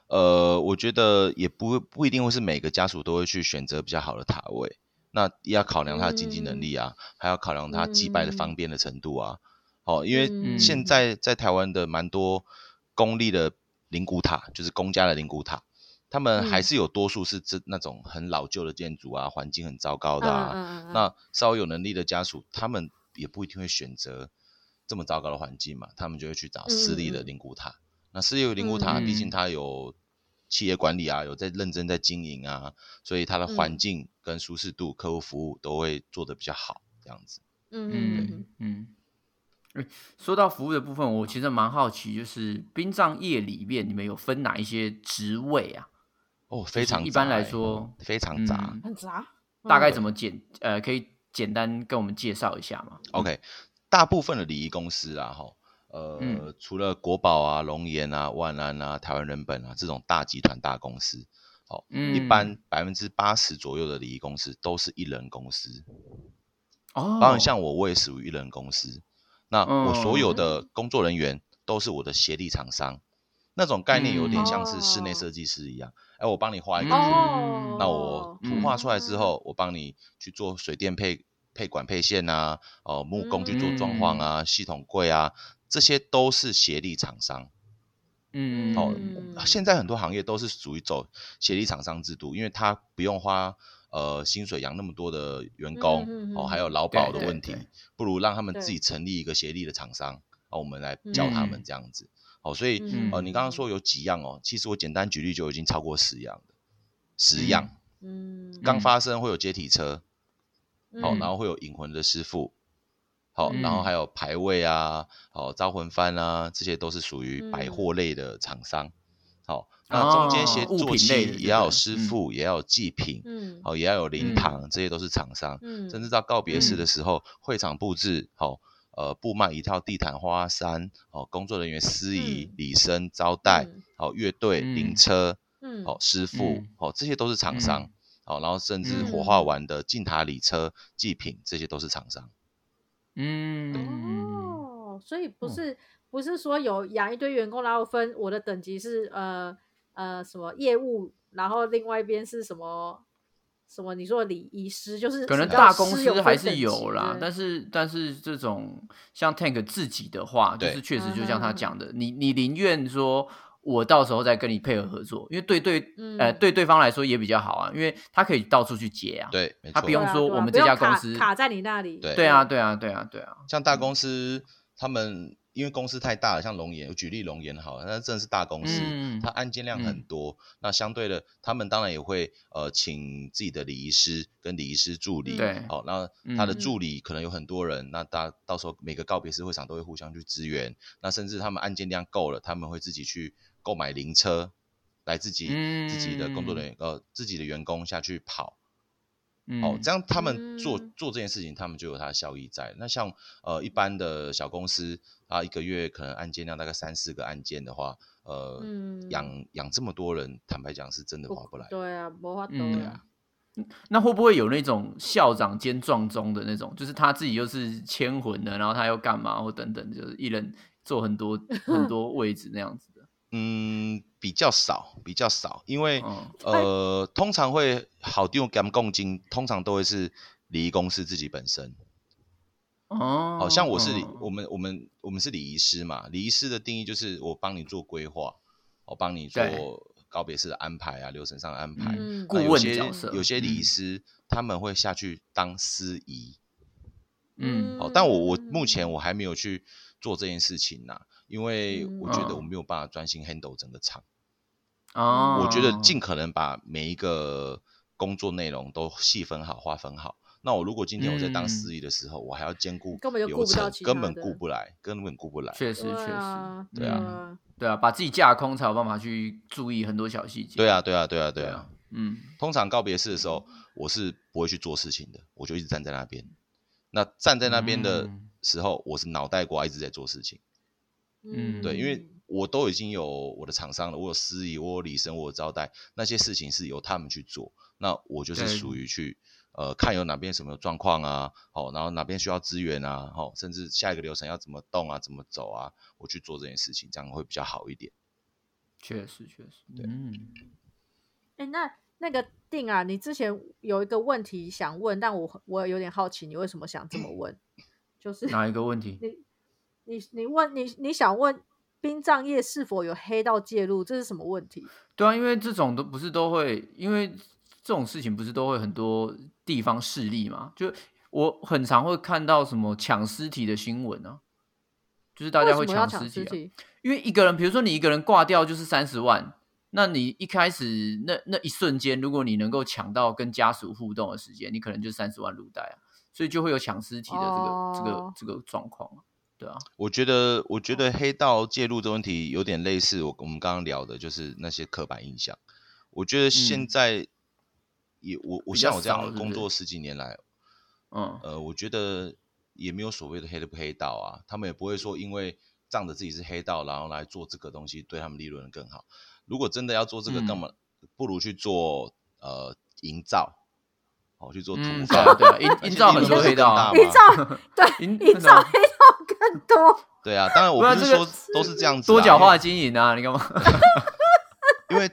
呃，我觉得也不不一定会是每个家属都会去选择比较好的塔位，那要考量他的经济能力啊，还要考量他祭拜的方便的程度啊。哦，因为现在在台湾的蛮多公立的灵骨塔，就是公家的灵骨塔。他们还是有多数是这那种很老旧的建筑啊，环境很糟糕的啊。那稍微有能力的家属，他们也不一定会选择这么糟糕的环境嘛，他们就会去找私立的灵骨塔。那私立的灵骨塔，毕竟它有企业管理啊，有在认真在经营啊，所以它的环境跟舒适度、客户服务都会做的比较好，这样子。嗯嗯嗯。说到服务的部分，我其实蛮好奇，就是殡葬业里面你们有分哪一些职位啊？哦，非常一般来说非常杂，很杂。大概怎么简呃，可以简单跟我们介绍一下吗？OK，大部分的礼仪公司啊，哈，呃，除了国宝啊、龙岩啊、万安啊、台湾人本啊这种大集团大公司，哦，一般百分之八十左右的礼仪公司都是一人公司。哦，当然像我，我也属于一人公司。那我所有的工作人员都是我的协力厂商，那种概念有点像是室内设计师一样。哎，我帮你画一个图，那我图画出来之后，我帮你去做水电配配管配线啊，哦，木工去做装潢啊，系统柜啊，这些都是协力厂商。嗯，哦，现在很多行业都是属于走协力厂商制度，因为他不用花呃薪水养那么多的员工，哦，还有劳保的问题，不如让他们自己成立一个协力的厂商，啊，我们来教他们这样子。哦，所以呃，你刚刚说有几样哦，其实我简单举例就已经超过十样的。十样，嗯，刚发生会有接体车，好、嗯然后会有引魂的师傅，好、然后嗯还有牌位啊，好、招魂幡啊，这些都是属于百嗯货类的厂商。好、那中间协作期品类也要有师傅，也要有祭品，嗯好、也要有灵嗯堂，这些都是厂商。嗯甚至到告别式的嗯时候，会场布置好、呃，布卖一套地毯花衫，哦，工作人员司仪、嗯礼生、招待，嗯好、乐队、嗯灵车，嗯好、师傅嗯，好、这些都是厂商嗯。好、然后甚至嗯火化完的进塔礼车、祭品，这些都是厂商。嗯，哦，所以不嗯。是、不是说有养一堆员工，然后分我的等级是呃呃什么业务，然后另外一边是什么什么？你说的礼仪师就是可能大公司还是有啦，对但。是但是这种像 Tank 自己的话，就是确实就像他嗯。讲的，你你宁愿说我到时候再跟你配合合作，因为对对呃嗯对对方来说也比较好啊，因为他可以到处去接啊，对，没错。他不用说我们这家公司卡在你那里，对对啊对啊对啊对啊，像大公司，他们因为公司太大了，像龙岩，我举例龙岩好了，那真的是大公司，嗯它案件量很嗯多。那相对的，他们当然也会呃请自己的礼仪师跟礼仪师助理，对好、那他的嗯助理可能有很多人，那大到时候每个告别式会场都会互相去支援。那甚至他们案件量够了，他们会自己去购买灵车，来自己、自己的工作人员呃自己的员工下去跑。嗯哦，这样他们做、嗯做这件事情，他们就有它的效益在。那像呃一般的小公司，啊一个月可能案件量大概三四个案件的话，呃、嗯养养这么多人，坦白讲是真的划不来。对啊，没法度嗯对啊，那会不会有那种校长兼撞钟的那种，就是他自己又是牵魂的，然后他又干嘛或等等，就是一人做很多很多位置那样子的？嗯，比较少，比较少，因为、嗯呃通常会好丢干共金，通常都会是礼仪公司自己本身。哦，好、像我是礼，嗯我们我们我们是礼仪师嘛。礼仪师的定义就是我帮你做规划，我帮你做告别式的安排啊，流程上的安排。嗯顾问角色有些礼仪嗯师、他们会下去当司仪。嗯好、但我我目前我还没有去做这件事情呐、因为我觉得嗯我没有办法专心 handle 整个场。哦，我觉得尽可能把每一个工作内容都细分好、划分好。那我如果今天我在当嗯司仪的时候，我还要兼顾根本就顾流程，不到根本顾不来，根本顾不来。确实确实，啊，对啊啊，对啊，把自己架空才有办法去注意很多小细节。对啊，对啊，对啊，对对啊。，嗯通常告别式的时候，我是不会去做事情的，我就一直站在那边。那站在那边的嗯时候，我是脑袋瓜一直在做事情。嗯对，因为我都已经有我的厂商了，我有司仪，我有礼生，我有招待，那些事情是由他们去做。那我就是对属于去呃看有哪边什么状况啊，好、然后哪边需要资源啊，好、甚至下一个流程要怎么动啊，怎么走啊，我去做这件事情，这样会比较好一点。确实确实，对嗯，哎、那那个定啊，你之前有一个问题想问，但我我有点好奇，你为什么想这么问？就是哪一个问题？你 [laughs] 你你问你你想问殡葬业是否有黑道介入，这是什么问题？对啊，因为这种都不是都会，因为这种事情不是都会很多地方势力嘛？就我很常会看到什么抢尸体的新闻啊，就是大家会抢尸体？因为一个人，比如说你一个人挂掉就是三十万，那你一开始那那一瞬间，如果你能够抢到跟家属互动的时间，你可能就三十万入袋啊，所以就会有抢尸体的这个、这个哦这个状况啊，对啊，我觉得，我觉得黑道介入的问题有点类似我我们刚刚聊的，就是那些刻板印象。我觉得现嗯。在也我我像我这样工作十几年来，嗯。呃，我觉得也没有所谓的黑的不黑道啊，他们也不会说因为仗着自己是黑道，然后来做这个东西对他们利润更好。如果真的要做这个，嗯。干嘛不如去做呃营造，哦，去做土嗯，对 [laughs] 营营造很多黑道营造对营营造更多，对啊，当然我不是说都是这样子啊，多角化经营啊，你干嘛？[laughs] 因为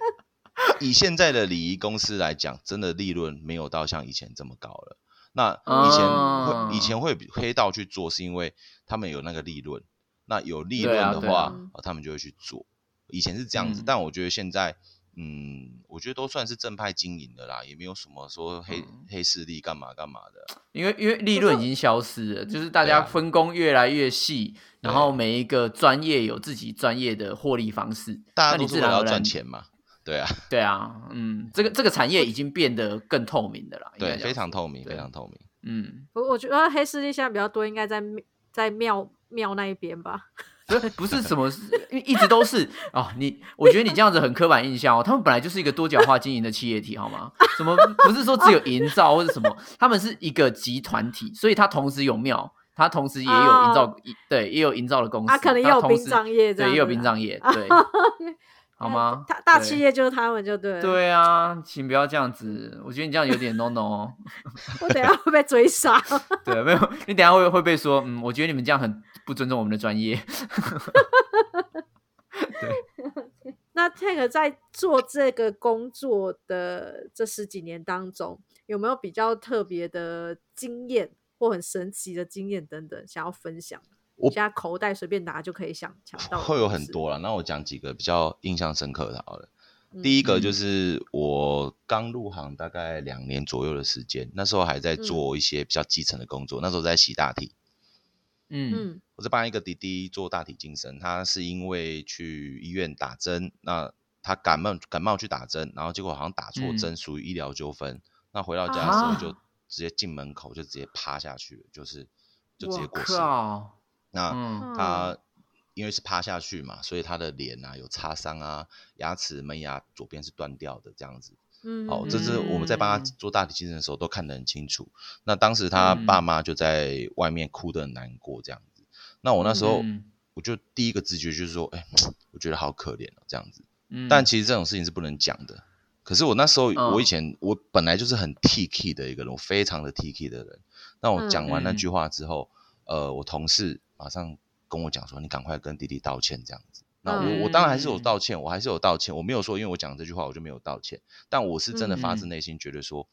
以现在的礼仪公司来讲，真的利润没有到像以前这么高了。那以前哦会、以前会黑道去做，是因为他们有那个利润。那有利润的话，他们就会去做。以前是这样子，嗯但我觉得现在，嗯，我觉得都算是正派经营的啦，也没有什么说黑、嗯黑势力干嘛干嘛的。因为因为利润已经消失了，就是大家分工越来越细，然对后每一个专业有自己专业的获利方式，大家都是为了赚钱嘛。对啊，对啊，嗯，这个这个产业已经变得更透明的了，应该对，非常透明，非常透明。嗯，我我觉得黑势力现在比较多，应该在在庙庙那一边吧。不是不是什么，因 [laughs] 为一直都是哦，你我觉得你这样子很刻板印象哦，他们本来就是一个多角化经营的企业体，好吗？什么不是说只有营造或者什么，他们是一个集团体，所以它同时有庙，它同时也有营造，哦对，也有营造的公司，啊可能也有殡葬业对，也有殡葬业，[laughs] 对，好吗？[laughs] 大大企业就是他们就对了。对啊，请不要这样子，我觉得你这样有点 no no 哦。我等下会被追杀。对，没有，你等下会会被说，嗯，我觉得你们这样很不尊重我们的专业。[laughs] 那 Tank 在做这个工作的这十几年当中，有没有比较特别的经验或很神奇的经验等等想要分享？我现在口袋随便拿就可以想抢到，会有很。多了。那我讲几个比较印象深刻的好了。嗯第一个就嗯是我刚入行大概两年左右的时间，那时候还在嗯做一些比较基层的工作，那时候在洗大体。嗯。嗯。我是帮一个弟弟做大体精神，他是因为去医院打针，那他感冒感冒去打针，然后结果好像打错嗯。针，属于医疗纠纷。那回到家的时候啊。就直接进门口就直接趴下去了，就是就直接过世那嗯。他因为是趴下去嘛，所以他的脸啊有擦伤啊，牙齿门牙左边是断掉的这样子。嗯，哦，这是我们在帮他嗯做大体晋升的时候都看得很清楚。那当时他嗯爸妈就在外面哭得很难过这样子。那我那时候嗯我就第一个直觉就是说，哎、我觉得好可怜哦这样子。嗯但其实这种事情是不能讲的。可是我那时候，嗯我以前我本来就是很 T K 的一个人，我非常的 T K 的人。那我讲完那句话之后，呃，我同事马上跟我讲说：“你赶快跟弟弟道歉。”这样子。那我、嗯我当然还是有道歉，我还是有道歉，我没有说因为我讲这句话我就没有道歉，但我是真的发自嗯内心觉得说，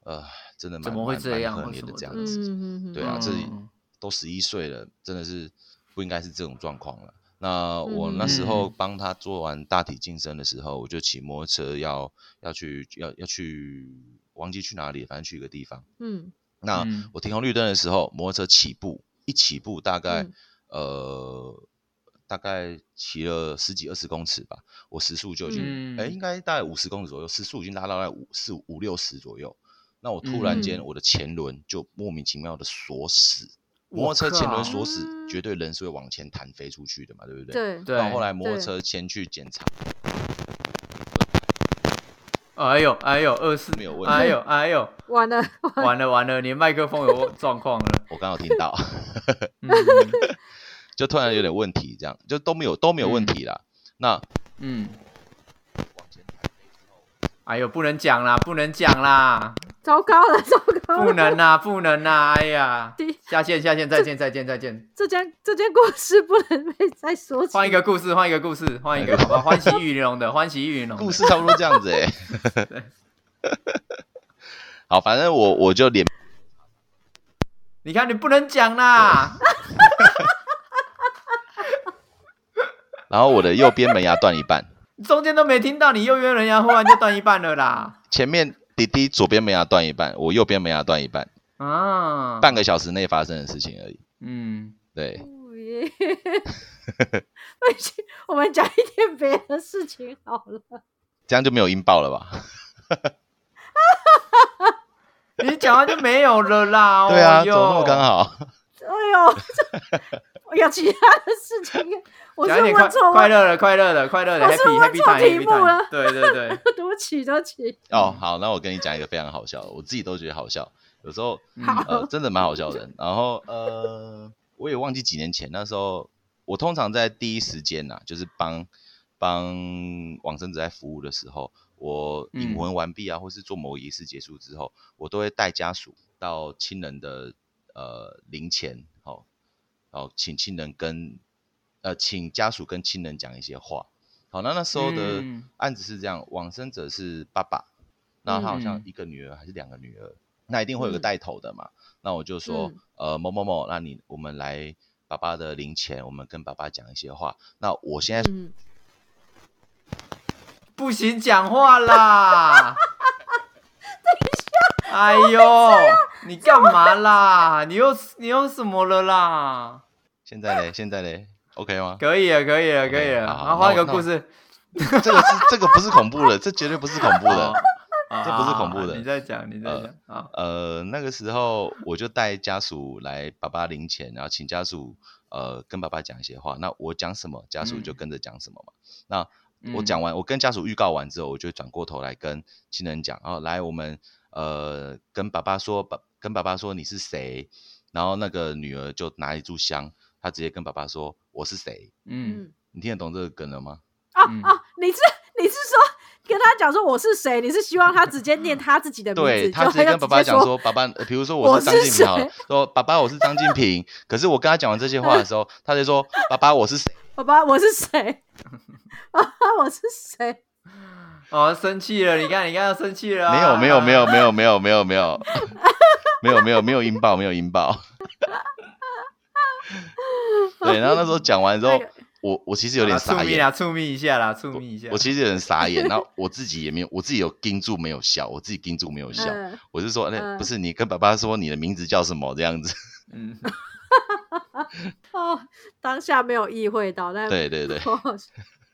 呃，真的蛮怎么会蛮这样蛮可怜的这样子。对啊，这嗯。都十一岁了，真的是不应该是这种状况了。那我那时嗯。候帮他做完大体晋升的时候，我就骑摩托车要要去要要去忘记去哪里，反正去一个地方。嗯。那嗯。我停红绿灯的时候，摩托车起步一起步大概、嗯。呃大概骑了十几二十公尺吧，我时速就已经哎、嗯应该大概五十公尺左右，时速已经拉到在五四五六十左右。那我突然间嗯我的前轮就莫名其妙的锁死，我摩托车前轮靠锁死，嗯绝对人是会往前弹飞出去的嘛，对不对？。对对，然后后来摩托对车先去检查，[laughs] 哎呦哎呦，二四没有问题哎呦哎呦，完了，[laughs] 完了完了，你的麦克风有状况了。我刚好听到，[laughs] 嗯就突然有点问题，这样就都没有都没有问题啦。那嗯，哎呦，不能讲啦，不能讲啦，糟糕了，糟糕了，不能啦，不能啦，哎呀，下线下线，再见再见再见，这件这件故事不能被再说起。换一个故事，换一个故事，换一个，好吧，欢喜玉龙的，欢喜玉龙的。故事差不多这样子哎、[laughs] 好，反正我我就脸你看你不能讲啦，[laughs] 然后我的右边门牙断一半，中间都没听到，你右边人牙忽然就断一半了啦，前面弟弟左边门牙断一半，我右边门牙断一半，啊，半个小时内发生的事情而已。嗯，对，[laughs] 我们讲一点别的事情好了。这样就没有音爆了吧？[laughs] 你讲完就没有了啦，[laughs] 对啊，怎么那么刚好？哎呦，这有其他的事情，我是问错，快乐的快乐的快乐的我是 happy 问 happy 错 time 题目了对对对，[laughs] 对不起，对不起。哦，好，那我跟你讲一个非常好笑的，我自己都觉得好笑，有时候好呃真的蛮好笑的。然后呃，我也忘记几年前，那时候我通常在第一时间呐、就是帮帮往生者在服务的时候，我引嗯魂完毕啊，或是做某个仪式结束之后，我都会带家属到亲人的呃灵前，好、然后请亲人跟呃请家属跟亲人讲一些话。好，那那时候的嗯案子是这样，往生者是爸爸，那他好像嗯一个女儿还是两个女儿，那一定会有个嗯带头的嘛。那我就说，嗯呃，某某某，那你我们来爸爸的灵前，我们跟爸爸讲一些话。那我现在嗯，不行讲话啦！[laughs] 哎呦，你干嘛啦？你又你又什么了啦？现在嘞，现在嘞，OK 吗？可以了，可以了，可以了。好然后换一个故事，这个是这个不是恐怖的，这绝对不是恐怖的。啊这不是恐怖的你在讲，你在讲啊。呃，那个时候我就带家属来爸爸领钱，然后请家属呃跟爸爸讲一些话。那我讲什么，家属就嗯跟着讲什么嘛。那我嗯讲完，我跟家属预告完之后，我就转过头来跟亲人讲，哦来我们呃跟爸爸说，爸跟爸爸说你是谁，然后那个女儿就拿一炷香，她直接跟爸爸说我是谁。嗯，嗯你听得懂这个梗了吗？嗯啊啊，你是你是说跟他讲说我是谁？你是希望他直接念他自己的名字？对他就直接跟爸爸讲说，爸爸，呃比如说我我是张是静平好了，说爸爸我是张静平，可是我跟他讲完这些话的时候，他就说爸爸我是谁？[laughs] 爸爸我是谁？爸爸我是谁？哦，生气了，你看，你看，要生气了啊。没有没有没有没有没有没有没有没有没有没有音爆没有音爆。对，然后那时候讲完之后，我我其实有点傻眼，触密啦，触密一下啦，触密一下。我其实有点傻眼，然后我自己也没有，我自己有盯住没有笑，我自己盯住没有笑，我是说，那不是你跟爸爸说你的名字叫什么这样子？嗯，哦，当下没有意会到，但对对对，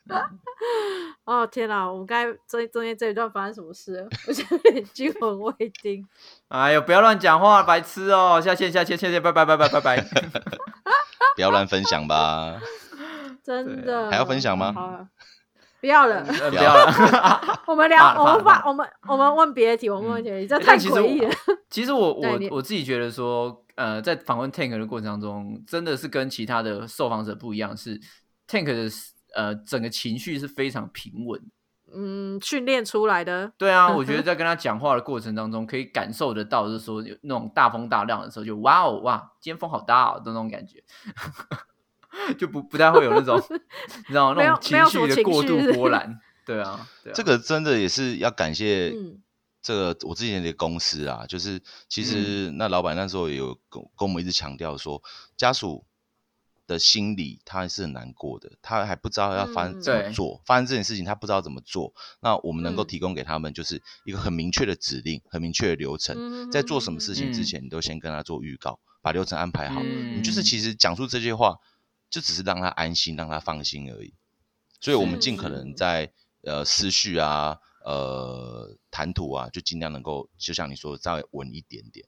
[laughs] 哦天哪，我们刚才中中间这一段发生什么事了？[laughs] 我现在有点惊魂未定。哎呦，不要乱讲话，白痴哦！下线，下线，下线，拜拜，拜拜，拜拜。[laughs] 不要乱分享吧。真的还要分享吗好了不要了，呃不要了。我们聊，我们把我们我们问别的题，我们问别的题，这太诡异了。其实我我我自己觉得说，呃，在访问 Tank 的过程当中，真的是跟其他的受访者不一样，是 Tank 的呃整个情绪是非常平稳。嗯，训练出来的，对啊，我觉得 [laughs] 在跟他讲话的过程当中，可以感受得到，就是说有那种大风大浪的时候，就哇哦哇，今天风好大哦的那种感觉，[laughs] 就不不太会有那种 [laughs] 你知道没有那种情没有情绪的过度波澜。对啊，对啊这个真的也是要感谢嗯这个我之前的公司啊，就是其实嗯那老板那时候也有跟跟我们一直强调说，家属的心理他还是很难过的，他还不知道要发生怎么做，发生这件事情他不知道怎么做，那我们能够嗯。提供给他们就是一个很明确的指令，很明确的流程，嗯在做什么事情之嗯。前，你都先跟他做预告，把流程安排好，嗯。你就是其实讲出这些话，就只是让他安心，让他放心而已。所以我们尽可能在呃思绪啊、呃谈吐啊，就尽量能够，就像你说的，稍微稳一点点。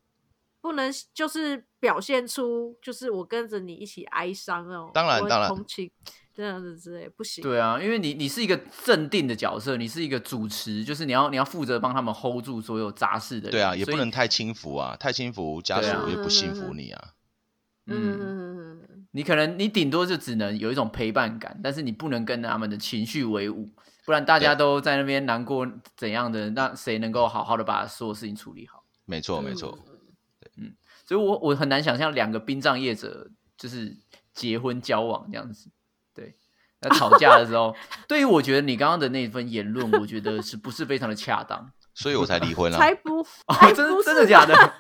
不能就是表现出就是我跟着你一起哀伤哦，当然当然同情这样子之类不行。对啊，因为你你是一个镇定的角色，你是一个主持，就是你要你要负责帮他们 hold 住所有杂事的人。对啊，也不能太轻浮啊，太轻浮家属也不信服你啊。嗯嗯，你可能你顶多就只能有一种陪伴感，但是你不能跟他们的情绪为伍，不然大家都在那边难过怎样的，那谁能够好好的把所有事情处理好？没错，没嗯错。所以我我很难想象两个殡葬业者就是结婚交往这样子，对。那吵架的时候，[laughs] 对于我觉得你刚刚的那份言论，我觉得是不是非常的恰当？[laughs] 所以我才离婚啊。才不哦，才真真的假的？[laughs]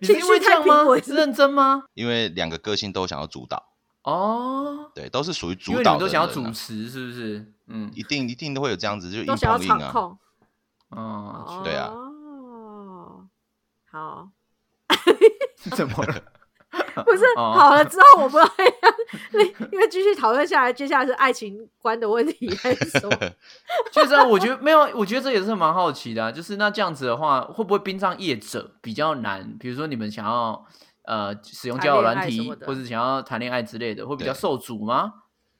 你是因为这样吗？认真吗？因为两个个性都想要主导，哦，对，都是属于因为你主导都想要主持，是不是？嗯，一定一定都会有这样子，就硬都想要碰硬啊。场控。哦，对啊哦，好，[laughs] 怎么了？[laughs] 不是、哦好了之后，我不知道要 [laughs] 因为继续讨论下来，接下来是爱情观的问题还是什么？就是啊我觉得没有，我觉得这也是蛮好奇的啊、就是那这样子的话，会不会殡葬业者比较难？比如说你们想要呃使用交友软体或者想要谈恋爱之类的，会比较受阻吗？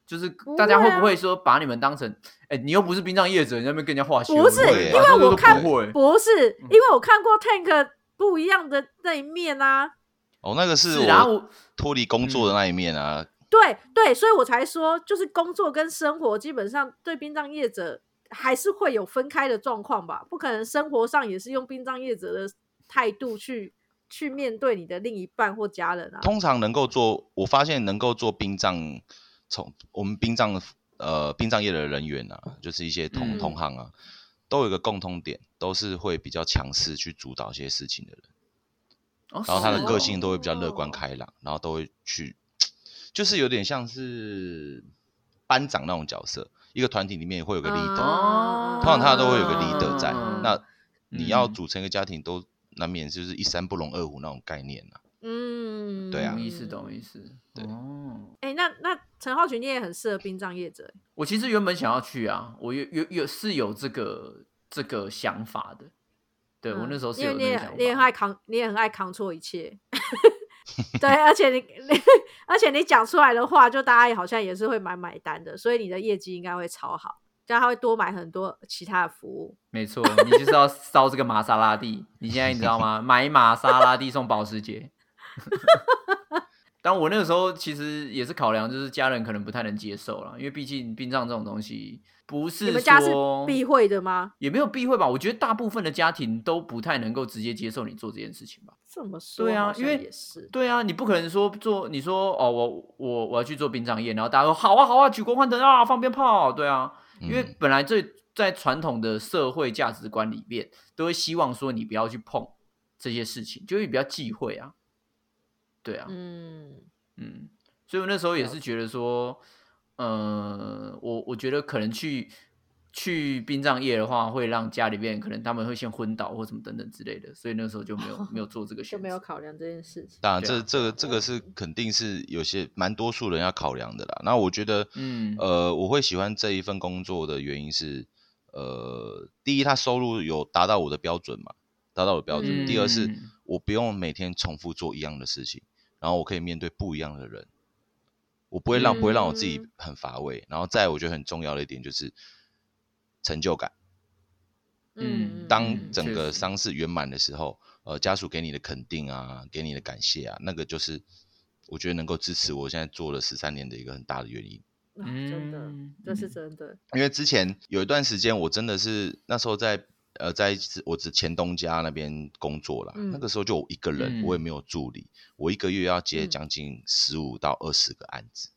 就是大家会不会说把你们当成，哎、你又不是殡葬业者，你在那边跟人家画休？不是因为我看不会，不是，嗯因为我看过 Tank 不一样的那一面啊。哦，那个是是啊，我我脱离工作的那一面啊。对对，所以我才说，就是工作跟生活基本上对殡葬业者还是会有分开的状况吧，不可能生活上也是用殡葬业者的态度去去面对你的另一半或家人啊。通常能够做，我发现能够做殡葬，从我们殡葬呃殡葬业的人员啊，就是一些同、嗯同行啊，都有一个共通点，都是会比较强势去主导一些事情的人，哦然后他的个性都会比较乐观哦开朗，然后都会去，就是有点像是班长那种角色，一个团体里面会有个 leader，、哦通常他都会有个 leader 在，嗯那你要嗯组成一个家庭，都难免就是一山不容二虎那种概念啊。嗯，对啊懂意思，懂意思。对哦，哎、那那陈浩群，你也很适合殡葬业者。我其实原本想要去啊，我有有有是有这个这个想法的。对我那时候是有因为你也想法，你也很爱扛，你也很爱扛错一切。[laughs] 对，而且你而且你讲出来的话，就大家也好像也是会买买单的，所以你的业绩应该会超好，这样他会多买很多其他的服务。[laughs] 没错，你就是要烧这个玛莎拉蒂。你现在你知道吗？[laughs] 买玛莎拉蒂送保时捷。但我那个时候其实也是考量，就是家人可能不太能接受了，因为毕竟殡葬这种东西不是你们家是说避讳的吗？也没有避讳吧？我觉得大部分的家庭都不太能够直接接受你做这件事情吧。这么说，对啊因为也是。对啊，你不可能说做你说哦，我我我要去做殡葬业，然后大家说好啊好啊，举国欢腾啊，放鞭炮，对啊，因为嗯本来这在传统的社会价值观里面，都会希望说你不要去碰这些事情，就会比较忌讳啊。对啊，嗯，嗯，所以我那时候也是觉得说，呃，我我觉得可能去去殡葬业的话，会让家里面可能他们会先昏倒或什么等等之类的，所以那时候就没有没有 [laughs] 做这个选择，就没有考量这件事情。当然，这这个这个是肯定是有些蛮多数人要考量的啦。那我觉得，嗯。呃，我会喜欢这一份工作的原因是，呃，第一，他收入有达到我的标准嘛，达到我的标准；第二是嗯。我不用每天重复做一样的事情，然后我可以面对不一样的人，我不会让、不会让我自己嗯很乏味。然后再来我觉得很重要的一点就是成就感。嗯当嗯整个丧事圆满的时候，呃，家属给你的肯定啊，给你的感谢啊，那个就是我觉得能够支持我现在做了十三年的一个很大的原因。啊真的，嗯这是嗯真的。因为之前有一段时间，我真的是那时候在呃，在我之前东家那边工作啦，嗯那个时候就我一个人，我也嗯。没有助理，我一个月要接嗯。将近十五到二十个案子，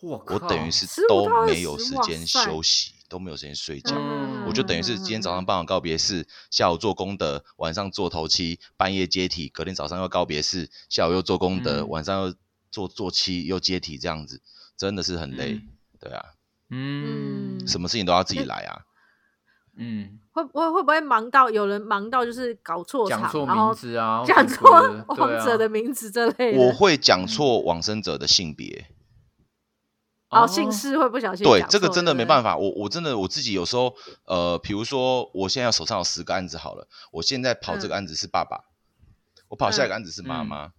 我靠我等于是都没有时间休息，都没有时间睡觉。嗯。我就等于是今天早上办完告别式，下午做功德，晚上做头七，半夜接体，隔天早上又告别式，下午又做功德，嗯。晚上又做做七又接体，这样子真的是很累。嗯。对啊，嗯。嗯什么事情都要自己来啊。嗯会不会会不会忙到有人忙到就是搞错场，讲错然后名字啊，[laughs] 讲错王对啊者的名字之类的？我会讲错往生者的性别，哦，姓氏会不小心，对这个真的没办法。我我真的我自己有时候，呃，比如说我现在手上有十个案子好了，我现在跑这个案子是爸爸，我跑下一个案子是妈妈。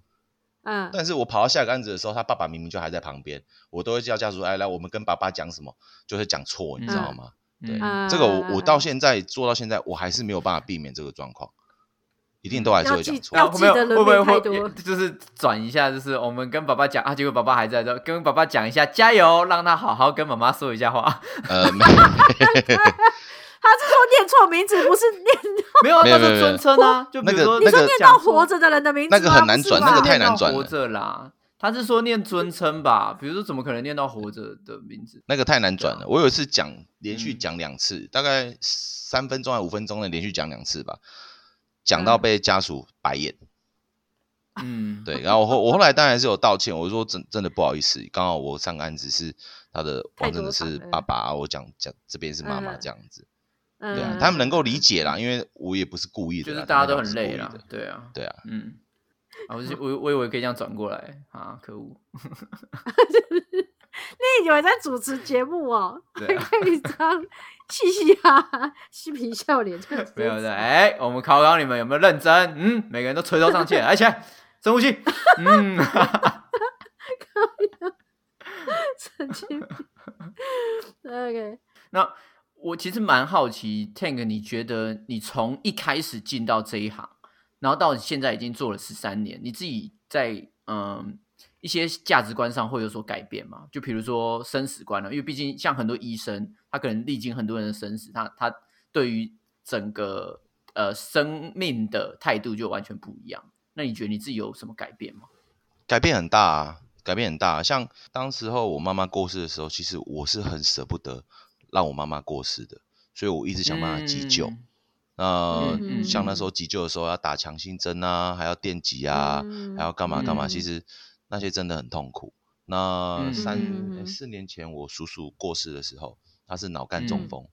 嗯，但是我跑到下一个案子的时候，他爸爸明明就还在旁边，我都会叫家属哎来来，我们跟爸爸讲什么，就会讲错，你知道吗？对，嗯这个我我到现在做到现在，我还是没有办法避免这个状况，一定都还是会讲错。要后面记得人会不会会名太多就是转一下，就是我们跟爸爸讲啊，结果爸爸还在这，跟爸爸讲一下，加油，让他好好跟妈妈说一下话。呃，没 [laughs] 他是说念错名字，不是念没有，那是没有尊称啊，就比如说那个那个你说念到活着的人的名字，那个很难转那个太难转了活着啦。他是说念尊称吧，比如说怎么可能念到活着的名字？那个太难转了。我有一次讲连续嗯。讲两次，大概三分钟还五分钟的连续讲两次吧，讲到嗯被家属白眼。嗯，对，然后我后我后来当然是有道歉，我说真真的不好意思，刚好我上个案子是他的我真的是爸爸，我讲讲这边是妈妈嗯。这样子，嗯对啊，他们能够理解啦，因为我也不是故意的，就是大家都很累啦我是故意的，对啊，对啊，嗯。啊，我就我我以为可以这样转过来啊，可恶！[laughs] 你以为在主持节目哦，对啊 [laughs] 可以这样嘻嘻哈哈、嬉皮笑脸，没有的，哎、我们考考你们有没有认真？嗯，每个人都垂头丧气，来起来，深呼吸。嗯，[laughs] 神经病。OK，那我其实蛮好奇，Tank，你觉得你从一开始进到这一行，然后到现在已经做了十三年，你自己在嗯一些价值观上会有所改变吗？就比如说生死观了，因为毕竟像很多医生，他可能历经很多人的生死，他他对于整个呃生命的态度就完全不一样。那你觉得你自己有什么改变吗？改变很大啊，改变很大啊。像当时候我妈妈过世的时候，其实我是很舍不得让我妈妈过世的，所以我一直想办法急救。嗯那、嗯像那时候急救的时候要打强心针啊，还要电击啊，嗯还要干嘛干嘛，嗯。其实那些真的很痛苦。那嗯三、四年前我叔叔过世的时候，他是脑干中嗯。风。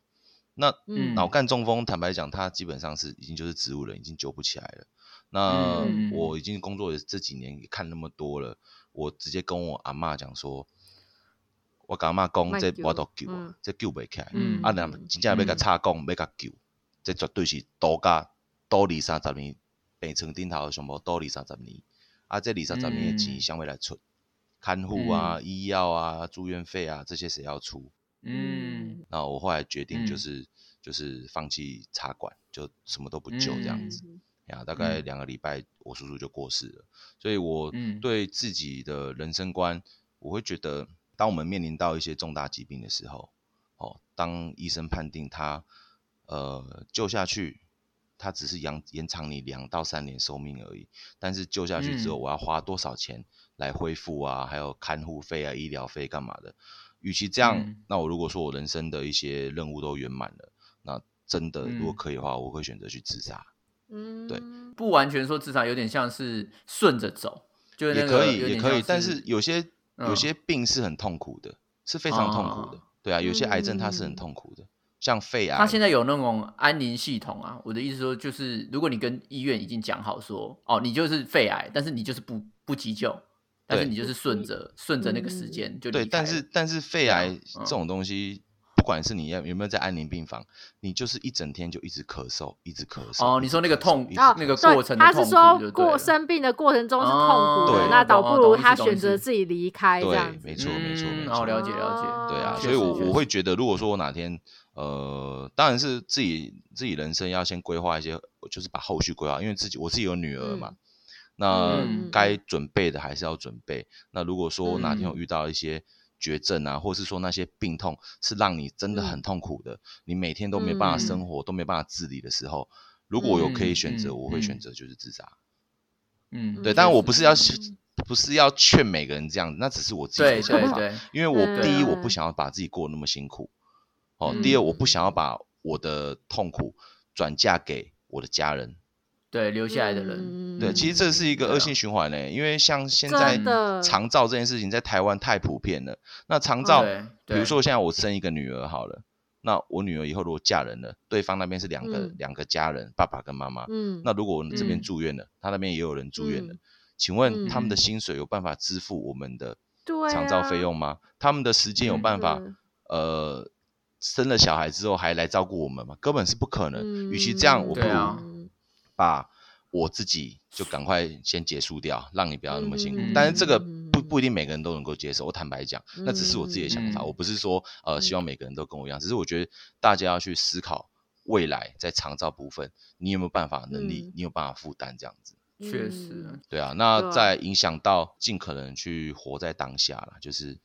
那嗯。脑干中风，坦白讲，他基本上是已经就是植物人，已经救不起来了。那嗯我已经工作了这几年，也看那么多了，我直接跟我阿嬷讲说，我阿妈讲这我都救这救袂起来。嗯。啊，若真正要甲插讲，要甲救，这绝对是多加多二三十年，病床顶头上无多二三十年。啊，这二三十年的钱嗯谁要来出？看护啊、医药啊、住院费啊，这些谁要出？嗯那我后来决定就嗯是、就是放弃插管，就什么都不救这样子。嗯呀，大概嗯两个礼拜，我叔叔就过世了。所以我嗯对自己的人生观，我会觉得，当我们面临到一些重大疾病的时候，哦，当医生判定他呃救下去，它只是延延长你两到三年寿命而已。但是救下去之后，嗯我要花多少钱来恢复啊？还有看护费啊、医疗费干嘛的？与其这样，嗯那我如果说我人生的一些任务都圆满了，那真的如果嗯可以的话，我会选择去自杀。嗯，对不完全说自杀，有点像是顺着走，就是那也可以，也可以，但是有些、有嗯些病是很痛苦的，是非常痛苦的。哦对啊，有些癌症它是很嗯痛苦的，像肺癌。他现在有那种安宁系统啊。我的意思说，就是如果你跟医院已经讲好说，哦，你就是肺癌，但是你就是不不急救，但是你就是顺着顺着那个时间就对，但是但是肺癌嗯这种东西，不管是你要有没有在安宁病房，你就是一整天就一直咳嗽，一直咳嗽。哦，你说那个痛一直啊，那个过程他是说过生病的过程中是痛哦苦的，对那倒不如他选择自己离开这对。没错，没错，哦，错。了解了解，对啊，哦所以我我会觉得，如果说我哪天呃，当然是自己自己人生要先规划一些，就是把后续规划，因为自己我自己有女儿嘛，那嗯该准备的还是要准备。那如果说哪天有嗯遇到一些绝症啊，或是说那些病痛是让你真的很痛苦的，你每天都没办法嗯生活，都没办法自理的时候，如果我有可以选择，嗯我会选嗯择就是自杀。嗯，对，但我不是要嗯不是要劝每个人这样子，那只是我自己的想法。对对，因为我第一我嗯不想要把自己过得那么辛苦，哦，嗯第二我不想要把我的痛苦转嫁给我的家人。对留下来的人，对，嗯其实这是一个恶性循环呢，因为像现在长照这件事情在台湾太普遍了。那长照，比如对说现在我生一个女儿好了，那我女儿以后如果嫁人了，对方那边是两个嗯两个家人，爸爸跟妈妈。嗯，那如果我们这边嗯住院了，他那边也有人住院了嗯，请问他们的嗯薪水有办法支付我们的对长照费啊用吗？他们的时间有嗯办法对呃生了小孩之后还来照顾我们吗？根本是不可能。嗯与其这样，我不如对啊把我自己就赶快先结束掉，让你不要那么辛苦。嗯但是这个嗯不不一定每个人都能够接受。我坦白讲，那只是我自己的想法，嗯我不是说呃嗯希望每个人都跟我一样，只是我觉得大家要去思考未来在长照部分，你有没有办法能力，嗯你有办法负担这样子。确实嗯对啊，那对啊再影响到尽可能去活在当下啦，就是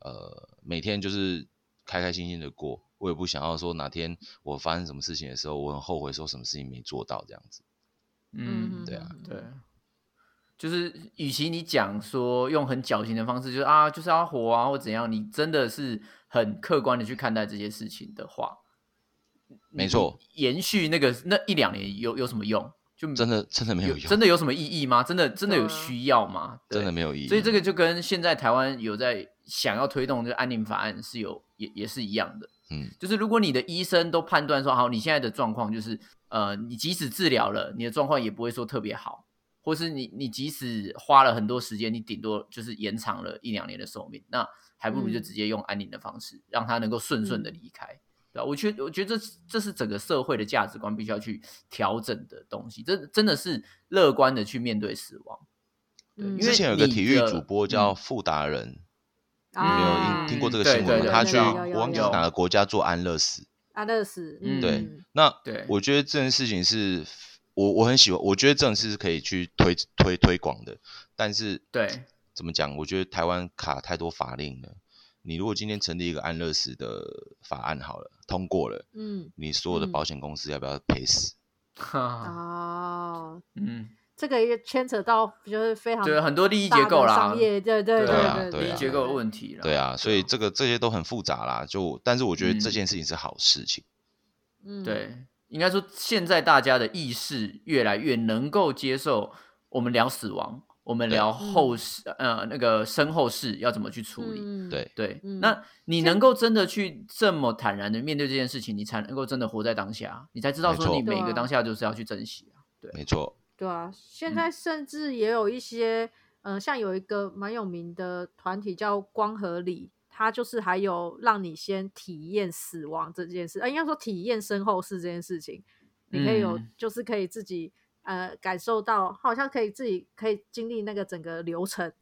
呃每天就是开开心心的过。我也不想要说哪天我发生什么事情的时候，我很后悔说什么事情没做到这样子。嗯，对啊，对，就是与其你讲说用很矫情的方式，就是啊就是要火啊或怎样，你真的是很客观的去看待这些事情的话，没错，延续那个那一两年有有什么用？就真的真的没有用，真的有什么意义吗？真的真的有需要吗？对真的没有意义。所以这个就跟现在台湾有在想要推动这个安宁法案是有也也是一样的，嗯，就是如果你的医生都判断说好，你现在的状况就是呃，你即使治疗了，你的状况也不会说特别好，或是你你即使花了很多时间，你顶多就是延长了一两年的寿命，那还不如就嗯直接用安宁的方式，让他能够顺顺的离开。对吧？我觉得，我觉得这这是整个社会的价值观必须要去调整的东西，这真的是乐观的去面对死亡。对，嗯因为之前有个体育主播叫嗯傅达人，有嗯听听过这个新闻吗？他去我忘记有哪个国家做安乐死。安乐死，嗯对嗯，那对我觉得这件事情是我我很喜欢，我觉得这种事是可以去推推推广的。但是对怎么讲？我觉得台湾卡太多法令了。你如果今天成立一个安乐死的法案好了，通过了，嗯，你所有的嗯保险公司要不要赔死？哈，哦，嗯，这个也牵扯到就是非常对，很多利益结构啦，商业，对对对啊对利益结构的问题啦，对啊，所以这个这些都很复杂啦。就但是我觉得这嗯件事情是好事情。嗯，对，应该说现在大家的意识越来越能够接受我们聊死亡，我们聊后事，呃，那个身后事要怎么去处理。嗯，对，对，嗯那你能够真的去这么坦然的面对这件事情，你才能够真的活在当下，你才知道说你每个当下就是要去珍惜啊。对，没错。对啊，现嗯。在甚至也有一些，嗯、像有一个蛮有名的团体叫光合理，它就是还有让你先体验死亡这件事，呃，应该说体验身后事这件事情，你可以有，就是可以自己呃感受到，好像可以自己可以经历那个整个流程，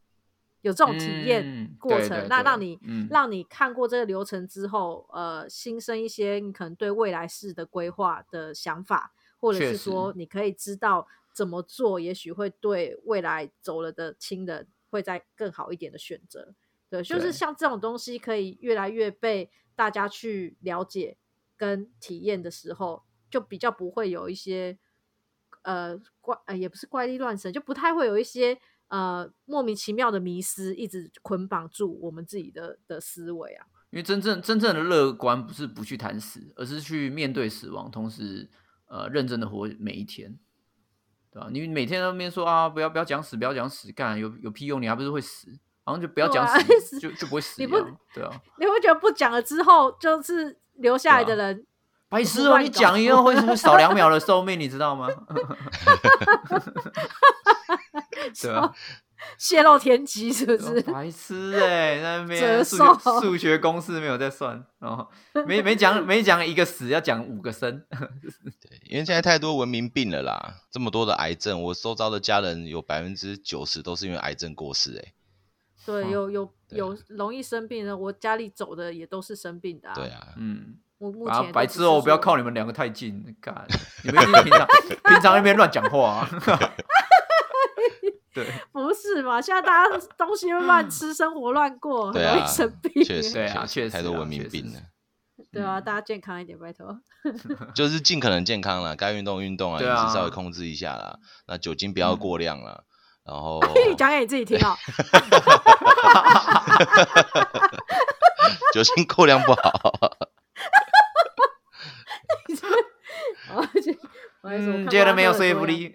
有这种体验过程，那让你让你看过这个流程之后，呃，新生一些你可能对未来式的规划的想法，或者是说你可以知道怎么做，也许会对未来走了的亲人会在更好一点的选择。对，就是像这种东西可以越来越被大家去了解跟体验的时候，就比较不会有一些呃怪呃也不是怪力乱神，就不太会有一些呃莫名其妙的迷失，一直捆绑住我们自己的的思维啊。因为真正真正的乐观不是不去谈死，而是去面对死亡，同时呃认真的活每一天，对吧？你每天那边说啊，不要不要讲死，不要讲死，干有有屁用？你还不是会死？好像就不要讲死，[laughs] 就就不会死。[laughs] 你不对啊？你会觉得不讲了之后，就是留下来的人白痴哦！你讲一个会会少两秒的寿命，你知道吗？[laughs] 对啊，[laughs] 泄露天机是不是？白痴哎，那边 [laughs] 数数学公式没有在算，然后没没讲没讲一个死，要讲五个生。[laughs] 对，因为现在太多文明病了啦，这么多的癌症，我收遭的家人有百分之九十都是因为癌症过世哎。对，有有有容易生病的，我家里走的也都是生病的。对啊，嗯，我目前白痴哦，不要靠你们两个太近，干，你们平常平常那边乱讲话。对，[laughs] 不是嘛？现在大家东西乱吃，生活乱过，容易生病。确实，对啊，确实太多文明病了。[laughs] 对啊，大家健康一点，拜托。[laughs] 就是尽可能健康了，该运动运动啊，饮食稍微控制一下啦。那酒精不要过量了。然后你讲给你自己听哦，酒精过量不好。嗯，觉得没有说服力。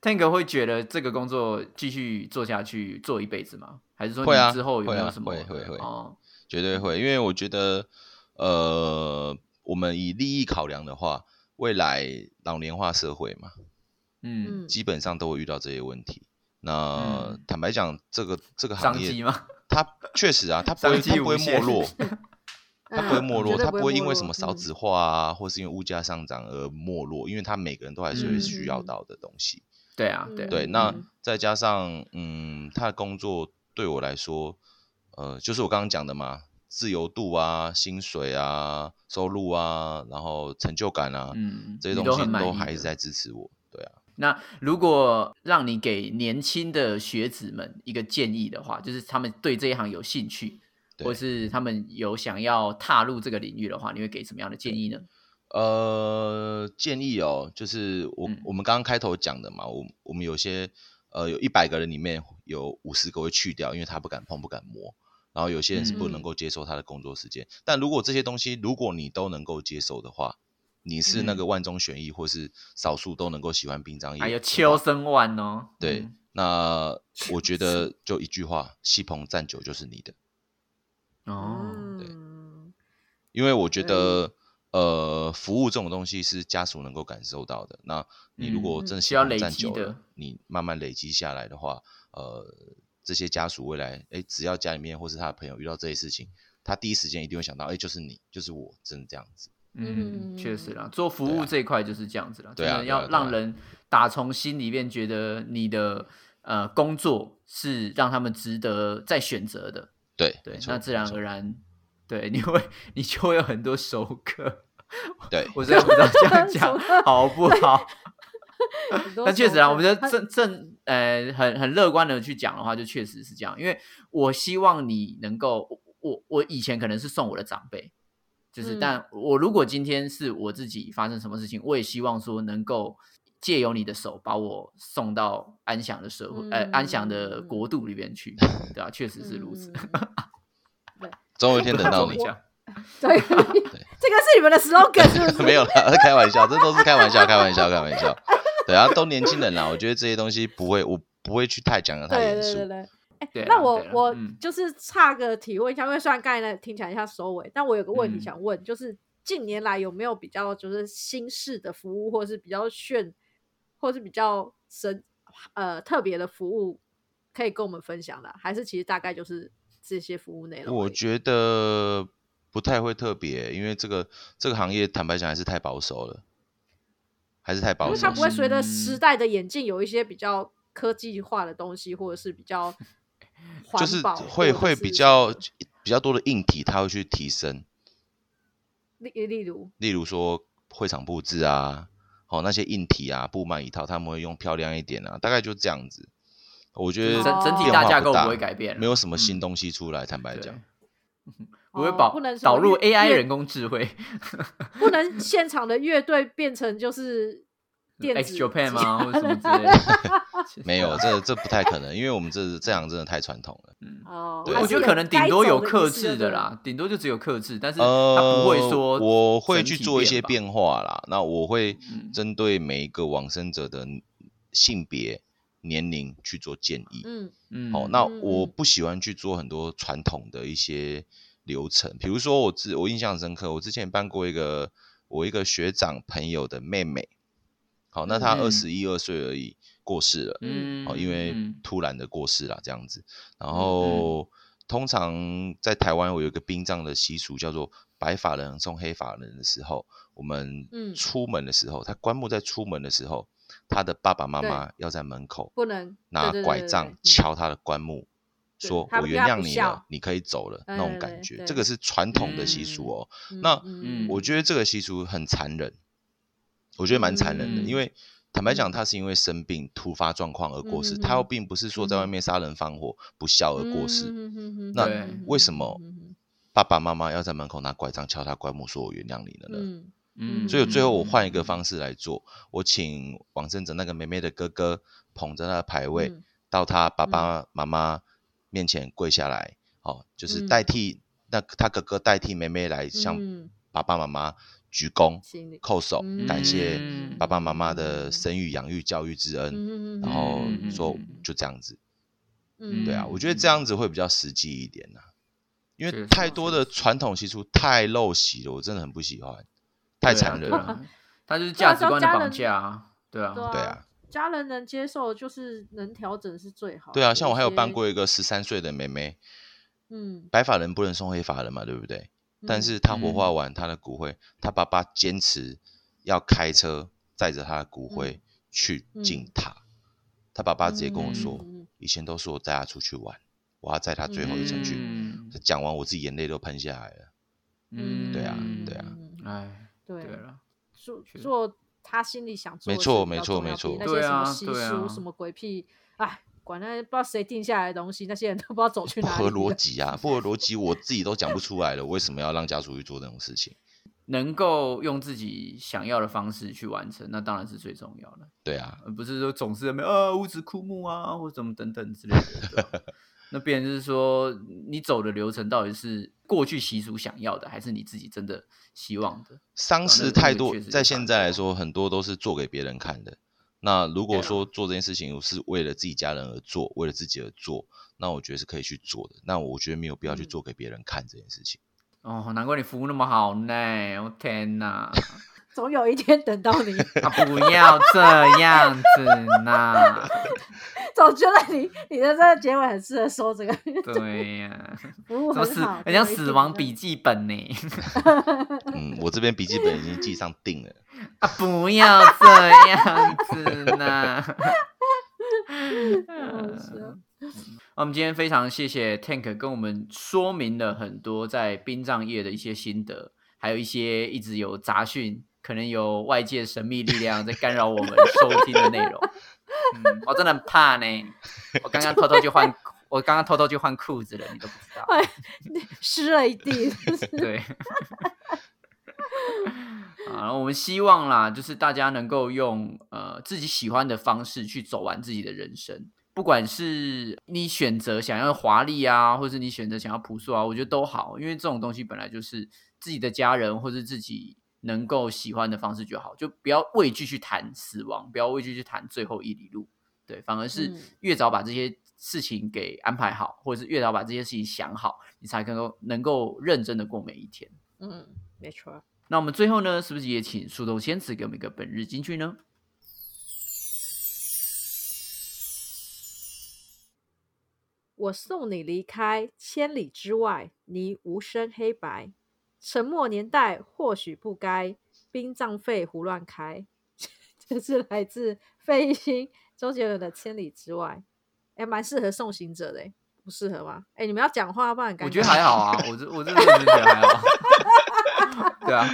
Tank 会觉得这个工作继续做下去做一辈子吗？还是说你之后有没有什么？会会会哦，绝对会，因为我觉得，呃，我们以利益考量的话。未来老年化社会嘛，嗯，基本上都会遇到这些问题。那坦白讲，这个这个行业，它确实啊，它不会它不会没落，[laughs] 它不会没落，它不会因为什么少子化啊，或是因为物价上涨而没落，因为它每个人都还是会需要到的东西。对啊，对对。那再加上，嗯，他的工作对我来说，呃，就是我刚刚讲的嘛。自由度啊，薪水啊，收入啊，然后成就感啊，嗯，这些东西都还是在支持我，对啊。那如果让你给年轻的学子们一个建议的话，就是他们对这一行有兴趣，或是他们有想要踏入这个领域的话，你会给什么样的建议呢？呃，建议哦，就是我我们刚刚开头讲的嘛，我我们有些呃，有一百个人里面有五十个会去掉，因为他不敢碰，不敢摸。然后有些人是不能够接受他的工作时间，但如果这些东西如果你都能够接受的话，你是那个万中选一，或是少数都能够喜欢殡葬业，还有秋生万哦。对，那 [laughs] 我觉得就一句话，西鹏站久就是你的。哦，对，因为我觉得呃，服务这种东西是家属能够感受到的。那你如果真的需要累积的，你慢慢累积下来的话，呃。这些家属未来，哎，只要家里面或是他的朋友遇到这些事情，他第一时间一定会想到，哎，就是你，就是我，真的这样子。嗯，确实啦，做服务这一块就是这样子了，对啊，要让人打从心里面觉得你的呃工作是让他们值得再选择的。对对，那自然而然，对，你会你就会有很多熟客。对，[laughs] 我真的不知道这样讲 [laughs] 好不好。[laughs] 那确实啊，我觉得正正呃很很乐观的去讲的话，就确实是这样。因为我希望你能够，我我以前可能是送我的长辈，就是但我如果今天是我自己发生什么事情，我也希望说能够借由你的手把我送到安详的社会，呃安详的国度里边去，[laughs] 对啊，确实是如此。[laughs] 对，总有一天等到你。[laughs] 对，这个是你们的 slogan 是不是？没有啦，开玩笑，这都是开玩笑，开玩笑，开玩笑。对啊，都年轻人啦，我觉得这些东西不会，我不会去太讲的太严肃。对对对对，哎，那我我就是差个提问一下，因为虽然刚才那听起来像收尾，但我有个问题想问，就是近年来有没有比较就是新式的服务，或者是比较炫，或是比较神呃特别的服务可以跟我们分享的？还是其实大概就是这些服务内容？我觉得不太会特别，因为这个这个行业坦白讲还是太保守了，还是太保守。它不会随着时代的演进有一些比较科技化的东西，或者是比较 [laughs] 就是会会比较比较多的硬体，它会去提升。例例如，例如说会场布置啊。哦，那些硬体啊，布满一套，他们会用漂亮一点啊，大概就这样子。我觉得整整体大架构不会改变，没有什么新东西出来。坦白讲，[laughs] 不会导导入 AI 人工智慧，不能现场的乐队变成就是。X Japan 吗？或者什么之类的？[laughs] [laughs] 没有，这这不太可能，因为我们这这样真的太传统了。嗯，哦，我觉得可能顶多有克制的啦，顶多就只有克制，但是他不会说。我会去做一些变化啦。那我会针对每一个往生者的性别、年龄去做建议。嗯嗯。好，那我不喜欢去做很多传统的一些流程，比如说我之我印象深刻，我之前办过一个我一个学长朋友的妹妹。好，那他二十一二岁而已，过世了。嗯，好，因为突然的过世了这样子。然后，通常在台湾，我有一个殡葬的习俗，叫做白发人送黑发人的时候，我们出门的时候，他棺木在出门的时候，他的爸爸妈妈要在门口不能拿拐杖敲他的棺木，说我原谅你了，你可以走了那种感觉。这个是传统的习俗哦。那我觉得这个习俗很残忍。我觉得蛮残忍的，因为坦白讲，他是因为生病突发状况而过世，他又并不是说在外面杀人放火不孝而过世。那为什么爸爸妈妈要在门口拿拐杖敲他棺木，说我原谅你了呢？嗯，所以最后我换一个方式来做，我请往生者那个妹妹的哥哥捧着他的牌位到他爸爸妈妈面前跪下来，哦，就是代替那他哥哥代替妹妹来向爸爸妈妈。鞠躬、叩首，感谢爸爸妈妈的生育、养育、教育之恩，然后说就这样子。对啊，我觉得这样子会比较实际一点呐，因为太多的传统习俗太陋习了，我真的很不喜欢，太残忍了。[laughs] 他就是 [laughs] 价值观的绑架，对啊，对啊。家人能接受，就是能调整是最好。对啊，像我还有办过一个十三岁的妹妹，嗯，白发人不能送黑发人嘛，对不对？但是他火化完他的骨灰，他爸爸坚持要开车载着他的骨灰去进塔。他爸爸直接跟我说：“以前都是我带他出去玩，我要载他最后一程去。”讲完我自己眼泪都喷下来了。嗯，对啊，对啊，哎，对了，做做他心里想做，没错，没错，没错，那些什么习俗、什么鬼屁，哎。管那不知道谁定下来的东西，那些人都不知道走去哪里。不合逻辑啊！不合逻辑，我自己都讲不出来了。为什么要让家属去做这种事情？[laughs] 能够用自己想要的方式去完成，那当然是最重要的。对啊，而不是说总是没有啊，屋子枯木啊，或者什么等等之类的。[laughs] 那变就是说，你走的流程到底是过去习俗想要的，还是你自己真的希望的？丧事太多，在现在来说，很多都是做给别人看的。那如果说做这件事情是为了自己家人而做，为了自己而做，那我觉得是可以去做的。那我觉得没有必要去做给别人看这件事情。哦，难怪你服务那么好呢！我天哪，[laughs] 总有一天等到你。啊，不要这样子呐！[laughs] 总觉得你你的这个结尾很适合说这个。对呀，服务很好，很像死亡笔记本呢。[laughs] 嗯，我这边笔记本已经记上定了。[laughs] 啊！不要这样子呢。[laughs] 我们今天非常谢谢 Tank 跟我们说明了很多在殡葬业的一些心得，还有一些一直有杂讯，可能有外界神秘力量在干扰我们收听的内容。嗯，我真的很怕呢。我刚刚偷偷去换，我刚刚偷偷去换裤子了，你都不知道，[laughs] 湿了一地。对。啊，我们希望啦，就是大家能够用呃自己喜欢的方式去走完自己的人生，不管是你选择想要华丽啊，或是你选择想要朴素啊，我觉得都好，因为这种东西本来就是自己的家人或是自己能够喜欢的方式就好，就不要畏惧去谈死亡，不要畏惧去谈最后一里路，对，反而是越早把这些事情给安排好，或者是越早把这些事情想好，你才能够能够认真的过每一天。嗯，没错。那我们最后呢，是不是也请树洞仙子给我们一个本日金句呢？我送你离开千里之外，你无声黑白。沉默年代或许不该，殡葬费胡乱开。[laughs] 这是来自费玉清、周杰伦的《千里之外》，哎，蛮适合送行者的，不适合吗？哎，你们要讲话，不然我觉得还好啊，我这我这个觉得还好。[laughs] 对啊，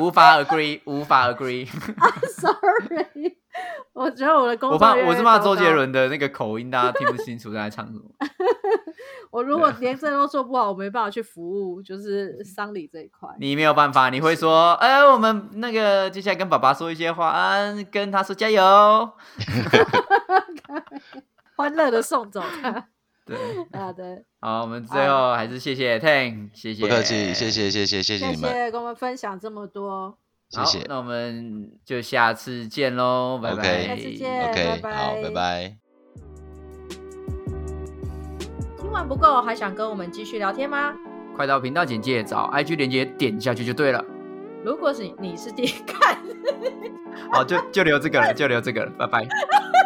无法 agree，无法 agree。[laughs] Sorry，[laughs] 我觉得我的工作我怕我是怕周杰伦的那个口音，大家听不清楚在唱什么。我如果连这都做不好，我没办法去服务，就是丧礼这一块。你没有办法，你会说，哎，我们那个接下来跟爸爸说一些话，跟他说加油，欢乐的送走他。对，好 [laughs] 的。[laughs] 好，我们最后还是谢谢 Tank，谢谢，不客气，谢谢，谢谢，谢谢你们，跟我们分享这么多，谢谢。那我们就下次见喽，拜拜。下次见，OK，好，拜拜。听完不够，还想跟我们继续聊天吗？快到频道简介找 IG 连接点下去就对了。如果是你是第一看，好，就就留这个了，就留这个了，拜拜。[laughs]